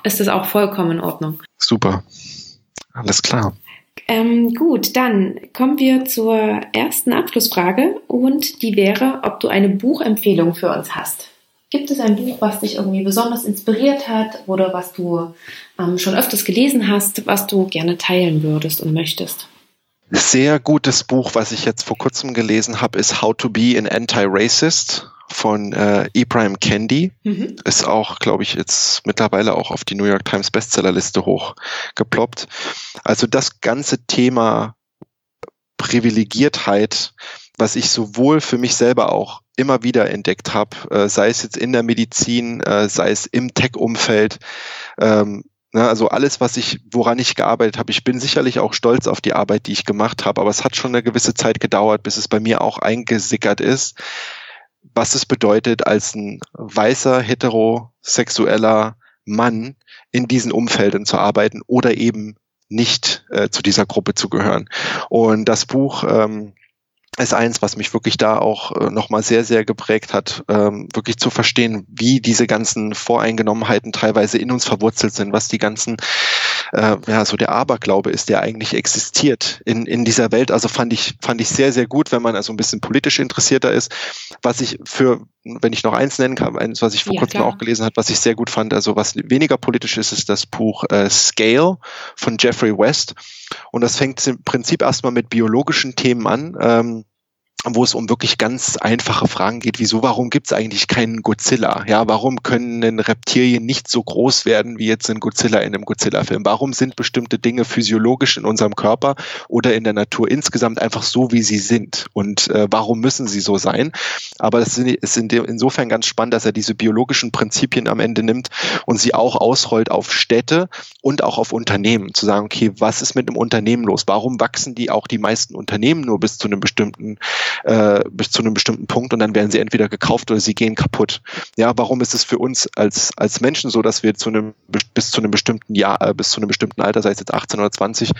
C: ist das auch vollkommen in Ordnung.
B: Super. Alles klar.
C: Ähm, gut, dann kommen wir zur ersten Abschlussfrage und die wäre, ob du eine Buchempfehlung für uns hast. Gibt es ein Buch, was dich irgendwie besonders inspiriert hat oder was du ähm, schon öfters gelesen hast, was du gerne teilen würdest und möchtest?
B: Sehr gutes Buch, was ich jetzt vor kurzem gelesen habe, ist How to Be an Anti-Racist von äh, Ibrahim Kendi. Mhm. Ist auch, glaube ich, jetzt mittlerweile auch auf die New York Times Bestsellerliste hochgeploppt. Also das ganze Thema Privilegiertheit, was ich sowohl für mich selber auch immer wieder entdeckt habe, äh, sei es jetzt in der Medizin, äh, sei es im Tech-Umfeld. Ähm, ne, also alles, was ich, woran ich gearbeitet habe. Ich bin sicherlich auch stolz auf die Arbeit, die ich gemacht habe, aber es hat schon eine gewisse Zeit gedauert, bis es bei mir auch eingesickert ist, was es bedeutet, als ein weißer, heterosexueller Mann in diesen Umfeldern zu arbeiten oder eben nicht äh, zu dieser Gruppe zu gehören. Und das Buch ähm, ist eins, was mich wirklich da auch äh, nochmal sehr, sehr geprägt hat, ähm, wirklich zu verstehen, wie diese ganzen Voreingenommenheiten teilweise in uns verwurzelt sind, was die ganzen, äh, ja, so der Aberglaube ist, der eigentlich existiert in, in dieser Welt. Also fand ich, fand ich sehr, sehr gut, wenn man also ein bisschen politisch interessierter ist. Was ich für, wenn ich noch eins nennen kann, eins, was ich vor ja, kurzem klar. auch gelesen habe, was ich sehr gut fand, also was weniger politisch ist, ist das Buch äh, Scale von Jeffrey West. Und das fängt im Prinzip erstmal mit biologischen Themen an. Ähm, wo es um wirklich ganz einfache Fragen geht, wieso, warum gibt es eigentlich keinen Godzilla? Ja, warum können Reptilien nicht so groß werden wie jetzt ein Godzilla in einem Godzilla-Film? Warum sind bestimmte Dinge physiologisch in unserem Körper oder in der Natur insgesamt einfach so, wie sie sind? Und äh, warum müssen sie so sein? Aber es ist insofern ganz spannend, dass er diese biologischen Prinzipien am Ende nimmt und sie auch ausrollt auf Städte und auch auf Unternehmen. Zu sagen, okay, was ist mit einem Unternehmen los? Warum wachsen die auch die meisten Unternehmen nur bis zu einem bestimmten äh, bis zu einem bestimmten Punkt und dann werden sie entweder gekauft oder sie gehen kaputt. Ja, warum ist es für uns als, als Menschen so, dass wir zu einem, bis zu einem bestimmten Jahr, äh, bis zu einem bestimmten Alter, sei es jetzt 18 oder 20,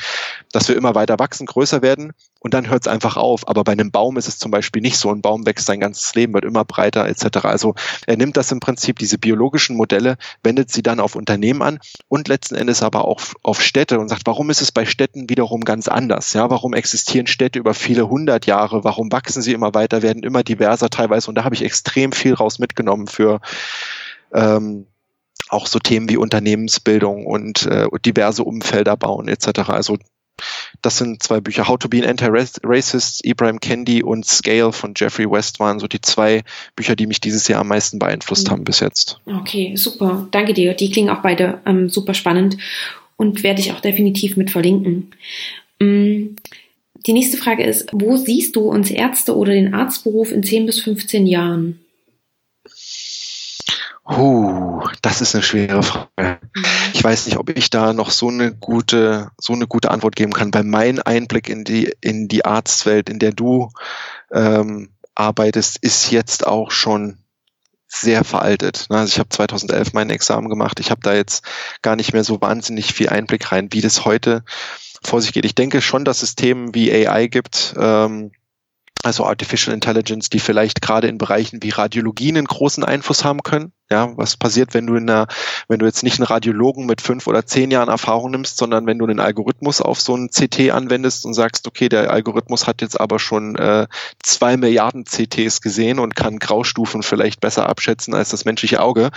B: dass wir immer weiter wachsen, größer werden und dann hört es einfach auf. Aber bei einem Baum ist es zum Beispiel nicht so. Ein Baum wächst sein ganzes Leben, wird immer breiter etc. Also er nimmt das im Prinzip, diese biologischen Modelle, wendet sie dann auf Unternehmen an und letzten Endes aber auch auf Städte und sagt, warum ist es bei Städten wiederum ganz anders? Ja, warum existieren Städte über viele hundert Jahre? Warum wachsen sie immer weiter, werden immer diverser teilweise und da habe ich extrem viel raus mitgenommen für ähm, auch so Themen wie Unternehmensbildung und äh, diverse Umfelder bauen etc. Also das sind zwei Bücher. How to be an Anti-Racist, Ibrahim Kendi und Scale von Jeffrey West waren so die zwei Bücher, die mich dieses Jahr am meisten beeinflusst mhm. haben bis jetzt.
C: Okay, super. Danke dir. Die klingen auch beide ähm, super spannend und werde ich auch definitiv mit verlinken. Mm, die nächste Frage ist, wo siehst du uns Ärzte oder den Arztberuf in 10 bis 15 Jahren?
B: Uh, das ist eine schwere Frage. Ich weiß nicht, ob ich da noch so eine gute, so eine gute Antwort geben kann. Bei meinem Einblick in die, in die Arztwelt, in der du ähm, arbeitest, ist jetzt auch schon sehr veraltet. Also ich habe 2011 mein Examen gemacht. Ich habe da jetzt gar nicht mehr so wahnsinnig viel Einblick rein, wie das heute vor sich geht. Ich denke schon, dass es Themen wie AI gibt, ähm, also Artificial Intelligence, die vielleicht gerade in Bereichen wie Radiologie einen großen Einfluss haben können. Ja, was passiert, wenn du in einer, wenn du jetzt nicht einen Radiologen mit fünf oder zehn Jahren Erfahrung nimmst, sondern wenn du einen Algorithmus auf so einen CT anwendest und sagst, okay, der Algorithmus hat jetzt aber schon äh, zwei Milliarden CTs gesehen und kann Graustufen vielleicht besser abschätzen als das menschliche Auge.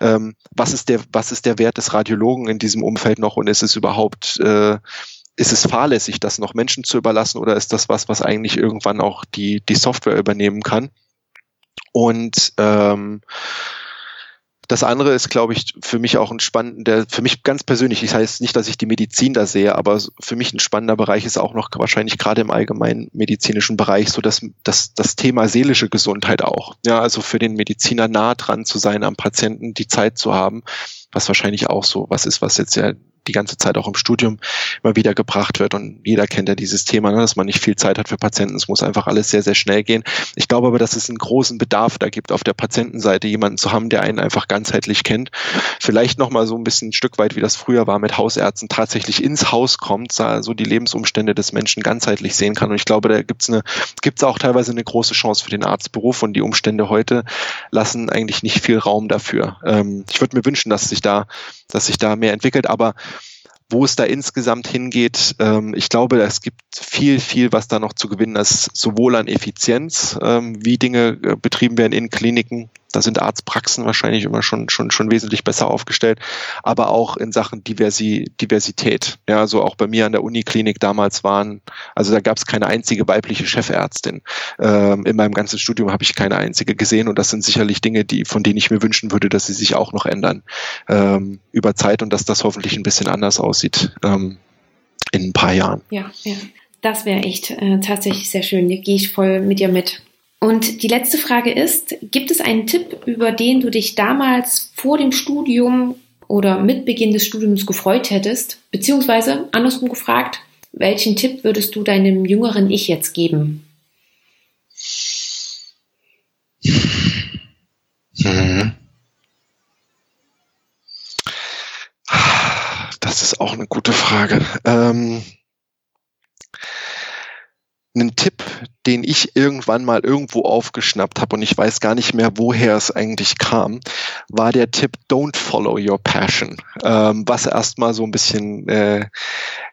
B: Ähm, was ist der, was ist der Wert des Radiologen in diesem Umfeld noch und ist es überhaupt äh, ist es fahrlässig, das noch Menschen zu überlassen oder ist das was, was eigentlich irgendwann auch die, die Software übernehmen kann? Und ähm, das andere ist, glaube ich, für mich auch ein spannender, für mich ganz persönlich, ich heißt nicht, dass ich die Medizin da sehe, aber für mich ein spannender Bereich ist auch noch wahrscheinlich gerade im allgemeinen medizinischen Bereich so dass das, das Thema seelische Gesundheit auch. Ja, also für den Mediziner nah dran zu sein, am Patienten die Zeit zu haben, was wahrscheinlich auch so was ist, was jetzt ja die ganze Zeit auch im Studium immer wieder gebracht wird. Und jeder kennt ja dieses Thema, ne, dass man nicht viel Zeit hat für Patienten. Es muss einfach alles sehr, sehr schnell gehen. Ich glaube aber, dass es einen großen Bedarf da gibt, auf der Patientenseite jemanden zu haben, der einen einfach ganzheitlich kennt. Vielleicht nochmal so ein bisschen ein Stück weit, wie das früher war mit Hausärzten, tatsächlich ins Haus kommt, so die Lebensumstände des Menschen ganzheitlich sehen kann. Und ich glaube, da gibt's eine, gibt's auch teilweise eine große Chance für den Arztberuf und die Umstände heute lassen eigentlich nicht viel Raum dafür. Ähm, ich würde mir wünschen, dass sich da, dass sich da mehr entwickelt, aber wo es da insgesamt hingeht, ähm, ich glaube, es gibt viel, viel, was da noch zu gewinnen ist, sowohl an Effizienz, ähm, wie Dinge äh, betrieben werden in Kliniken, da sind Arztpraxen wahrscheinlich immer schon, schon, schon wesentlich besser aufgestellt, aber auch in Sachen Diversi, Diversität. Ja, so auch bei mir an der Uniklinik damals waren, also da gab es keine einzige weibliche Chefärztin. Ähm, in meinem ganzen Studium habe ich keine einzige gesehen und das sind sicherlich Dinge, die, von denen ich mir wünschen würde, dass sie sich auch noch ändern ähm, über Zeit und dass das hoffentlich ein bisschen anders aussieht ähm, in ein paar Jahren.
C: Ja, ja. Das wäre echt äh, tatsächlich sehr schön. Da gehe ich voll mit dir mit. Und die letzte Frage ist, gibt es einen Tipp, über den du dich damals vor dem Studium oder mit Beginn des Studiums gefreut hättest? Beziehungsweise, andersrum gefragt, welchen Tipp würdest du deinem jüngeren Ich jetzt geben?
B: Mhm. Das ist auch eine gute Frage. Ähm, einen Tipp, den ich irgendwann mal irgendwo aufgeschnappt habe und ich weiß gar nicht mehr, woher es eigentlich kam, war der Tipp Don't follow your passion, ähm, was erstmal so ein bisschen äh,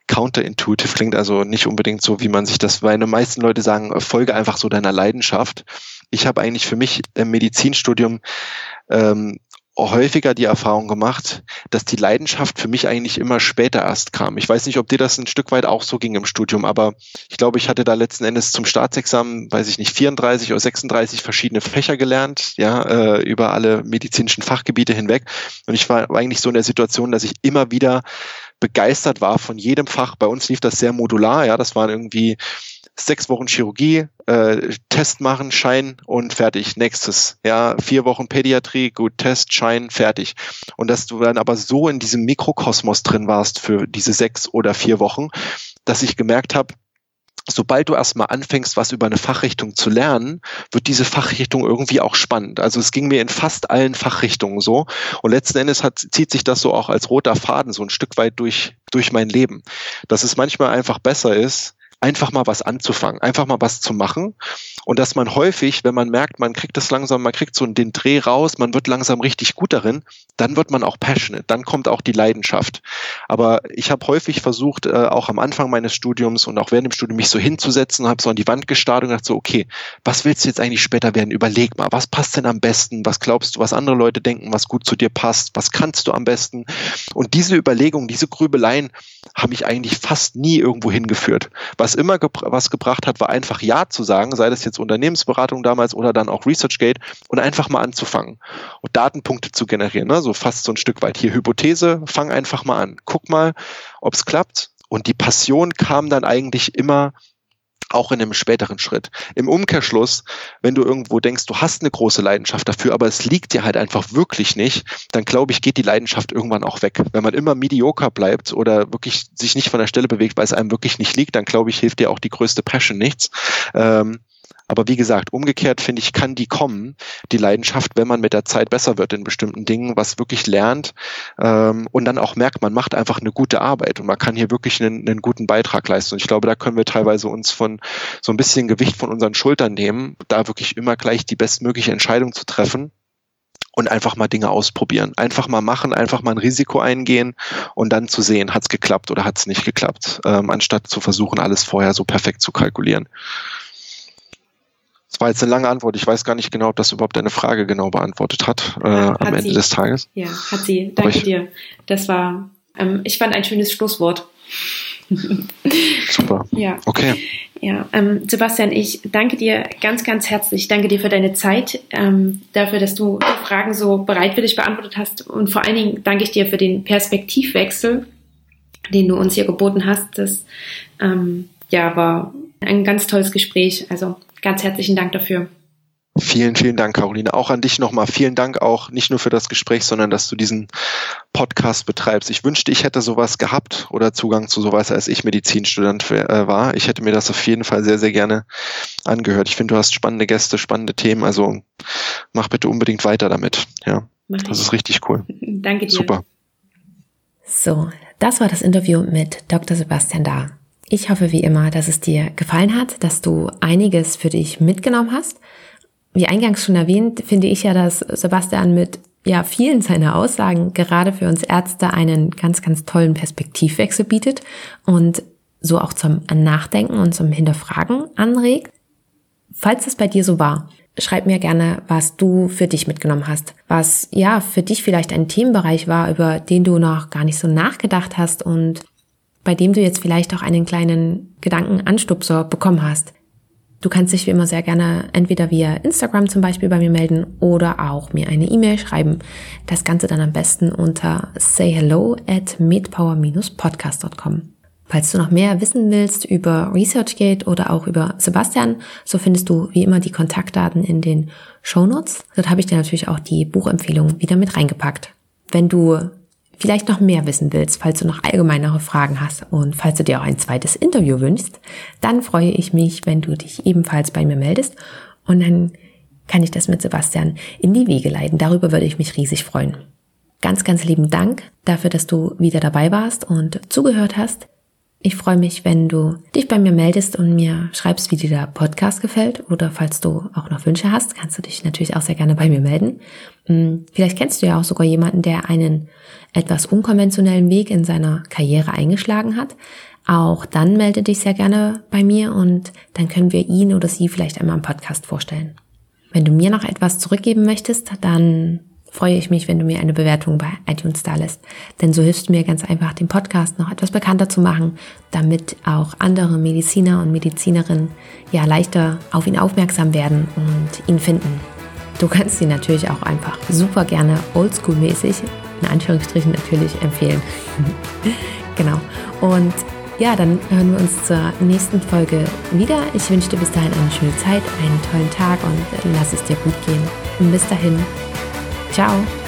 B: counterintuitive klingt, also nicht unbedingt so, wie man sich das, weil die meisten Leute sagen, folge einfach so deiner Leidenschaft. Ich habe eigentlich für mich im Medizinstudium ähm, häufiger die Erfahrung gemacht, dass die Leidenschaft für mich eigentlich immer später erst kam. Ich weiß nicht, ob dir das ein Stück weit auch so ging im Studium, aber ich glaube, ich hatte da letzten Endes zum Staatsexamen, weiß ich nicht, 34 oder 36 verschiedene Fächer gelernt, ja, äh, über alle medizinischen Fachgebiete hinweg. Und ich war eigentlich so in der Situation, dass ich immer wieder begeistert war von jedem Fach. Bei uns lief das sehr modular, ja, das waren irgendwie sechs Wochen Chirurgie, äh, Test machen, Schein und fertig. Nächstes. Ja, vier Wochen Pädiatrie, gut, Test, Schein, fertig. Und dass du dann aber so in diesem Mikrokosmos drin warst für diese sechs oder vier Wochen, dass ich gemerkt habe, sobald du erstmal anfängst, was über eine Fachrichtung zu lernen, wird diese Fachrichtung irgendwie auch spannend. Also es ging mir in fast allen Fachrichtungen so. Und letzten Endes hat, zieht sich das so auch als roter Faden so ein Stück weit durch, durch mein Leben. Dass es manchmal einfach besser ist, einfach mal was anzufangen, einfach mal was zu machen. Und dass man häufig, wenn man merkt, man kriegt das langsam, man kriegt so den Dreh raus, man wird langsam richtig gut darin, dann wird man auch passionate, dann kommt auch die Leidenschaft. Aber ich habe häufig versucht, äh, auch am Anfang meines Studiums und auch während dem Studium mich so hinzusetzen, habe so an die Wand gestarrt und gedacht so, okay, was willst du jetzt eigentlich später werden? Überleg mal, was passt denn am besten? Was glaubst du, was andere Leute denken, was gut zu dir passt? Was kannst du am besten? Und diese Überlegungen, diese Grübeleien haben mich eigentlich fast nie irgendwo hingeführt. Was immer gebra was gebracht hat, war einfach Ja zu sagen, sei das jetzt Unternehmensberatung damals oder dann auch ResearchGate und einfach mal anzufangen und Datenpunkte zu generieren. Ne? So fast so ein Stück weit. Hier Hypothese, fang einfach mal an. Guck mal, ob es klappt. Und die Passion kam dann eigentlich immer auch in einem späteren Schritt. Im Umkehrschluss, wenn du irgendwo denkst, du hast eine große Leidenschaft dafür, aber es liegt dir halt einfach wirklich nicht, dann glaube ich, geht die Leidenschaft irgendwann auch weg. Wenn man immer mediocre bleibt oder wirklich sich nicht von der Stelle bewegt, weil es einem wirklich nicht liegt, dann glaube ich, hilft dir auch die größte Passion nichts. Ähm, aber wie gesagt, umgekehrt finde ich, kann die kommen, die Leidenschaft, wenn man mit der Zeit besser wird in bestimmten Dingen, was wirklich lernt ähm, und dann auch merkt, man macht einfach eine gute Arbeit und man kann hier wirklich einen, einen guten Beitrag leisten. Und ich glaube, da können wir teilweise uns von so ein bisschen Gewicht von unseren Schultern nehmen, da wirklich immer gleich die bestmögliche Entscheidung zu treffen und einfach mal Dinge ausprobieren. Einfach mal machen, einfach mal ein Risiko eingehen und dann zu sehen, hat es geklappt oder hat es nicht geklappt, ähm, anstatt zu versuchen, alles vorher so perfekt zu kalkulieren. War jetzt eine lange Antwort. Ich weiß gar nicht genau, ob das überhaupt deine Frage genau beantwortet hat, äh, hat am Ende
A: sie.
B: des Tages.
A: Ja, hat sie. Danke ich, dir. Das war, ähm, ich fand ein schönes Schlusswort.
B: Super.
A: Ja.
B: Okay.
A: Ja, ähm, Sebastian, ich danke dir ganz, ganz herzlich. Ich danke dir für deine Zeit, ähm, dafür, dass du die Fragen so bereitwillig beantwortet hast und vor allen Dingen danke ich dir für den Perspektivwechsel, den du uns hier geboten hast. Das ähm, ja war ein ganz tolles Gespräch. Also Ganz herzlichen Dank dafür.
B: Vielen, vielen Dank, Caroline. Auch an dich nochmal. Vielen Dank auch nicht nur für das Gespräch, sondern dass du diesen Podcast betreibst. Ich wünschte, ich hätte sowas gehabt oder Zugang zu sowas, als ich Medizinstudent äh, war. Ich hätte mir das auf jeden Fall sehr, sehr gerne angehört. Ich finde, du hast spannende Gäste, spannende Themen. Also mach bitte unbedingt weiter damit. Ja, das ist richtig cool.
A: Danke dir.
B: Super.
A: So, das war das Interview mit Dr. Sebastian Da. Ich hoffe wie immer, dass es dir gefallen hat, dass du einiges für dich mitgenommen hast. Wie eingangs schon erwähnt, finde ich ja, dass Sebastian mit ja, vielen seiner Aussagen gerade für uns Ärzte einen ganz, ganz tollen Perspektivwechsel bietet und so auch zum Nachdenken und zum Hinterfragen anregt. Falls das bei dir so war, schreib mir gerne, was du für dich mitgenommen hast, was ja für dich vielleicht ein Themenbereich war, über den du noch gar nicht so nachgedacht hast und bei dem du jetzt vielleicht auch einen kleinen Gedankenanstupser bekommen hast. Du kannst dich wie immer sehr gerne entweder via Instagram zum Beispiel bei mir melden oder auch mir eine E-Mail schreiben. Das Ganze dann am besten unter sayhello at medpower-podcast.com. Falls du noch mehr wissen willst über ResearchGate oder auch über Sebastian, so findest du wie immer die Kontaktdaten in den Shownotes. Dort habe ich dir natürlich auch die Buchempfehlung wieder mit reingepackt. Wenn du vielleicht noch mehr wissen willst, falls du noch allgemeinere Fragen hast und falls du dir auch ein zweites Interview wünschst, dann freue ich mich, wenn du dich ebenfalls bei mir meldest und dann kann ich das mit Sebastian in die Wege leiten. Darüber würde ich mich riesig freuen. Ganz, ganz lieben Dank dafür, dass du wieder dabei warst und zugehört hast. Ich freue mich, wenn du dich bei mir meldest und mir schreibst, wie dir der Podcast gefällt. Oder falls du auch noch Wünsche hast, kannst du dich natürlich auch sehr gerne bei mir melden. Hm, vielleicht kennst du ja auch sogar jemanden, der einen etwas unkonventionellen Weg in seiner Karriere eingeschlagen hat. Auch dann melde dich sehr gerne bei mir und dann können wir ihn oder sie vielleicht einmal im Podcast vorstellen. Wenn du mir noch etwas zurückgeben möchtest, dann freue ich mich, wenn du mir eine Bewertung bei iTunes da lässt. Denn so hilfst du mir ganz einfach, den Podcast noch etwas bekannter zu machen, damit auch andere Mediziner und Medizinerinnen ja leichter auf ihn aufmerksam werden und ihn finden. Du kannst ihn natürlich auch einfach super gerne oldschool-mäßig, in Anführungsstrichen natürlich, empfehlen. genau. Und ja, dann hören wir uns zur nächsten Folge wieder. Ich wünsche dir bis dahin eine schöne Zeit, einen tollen Tag und lass es dir gut gehen. Bis dahin, 加哦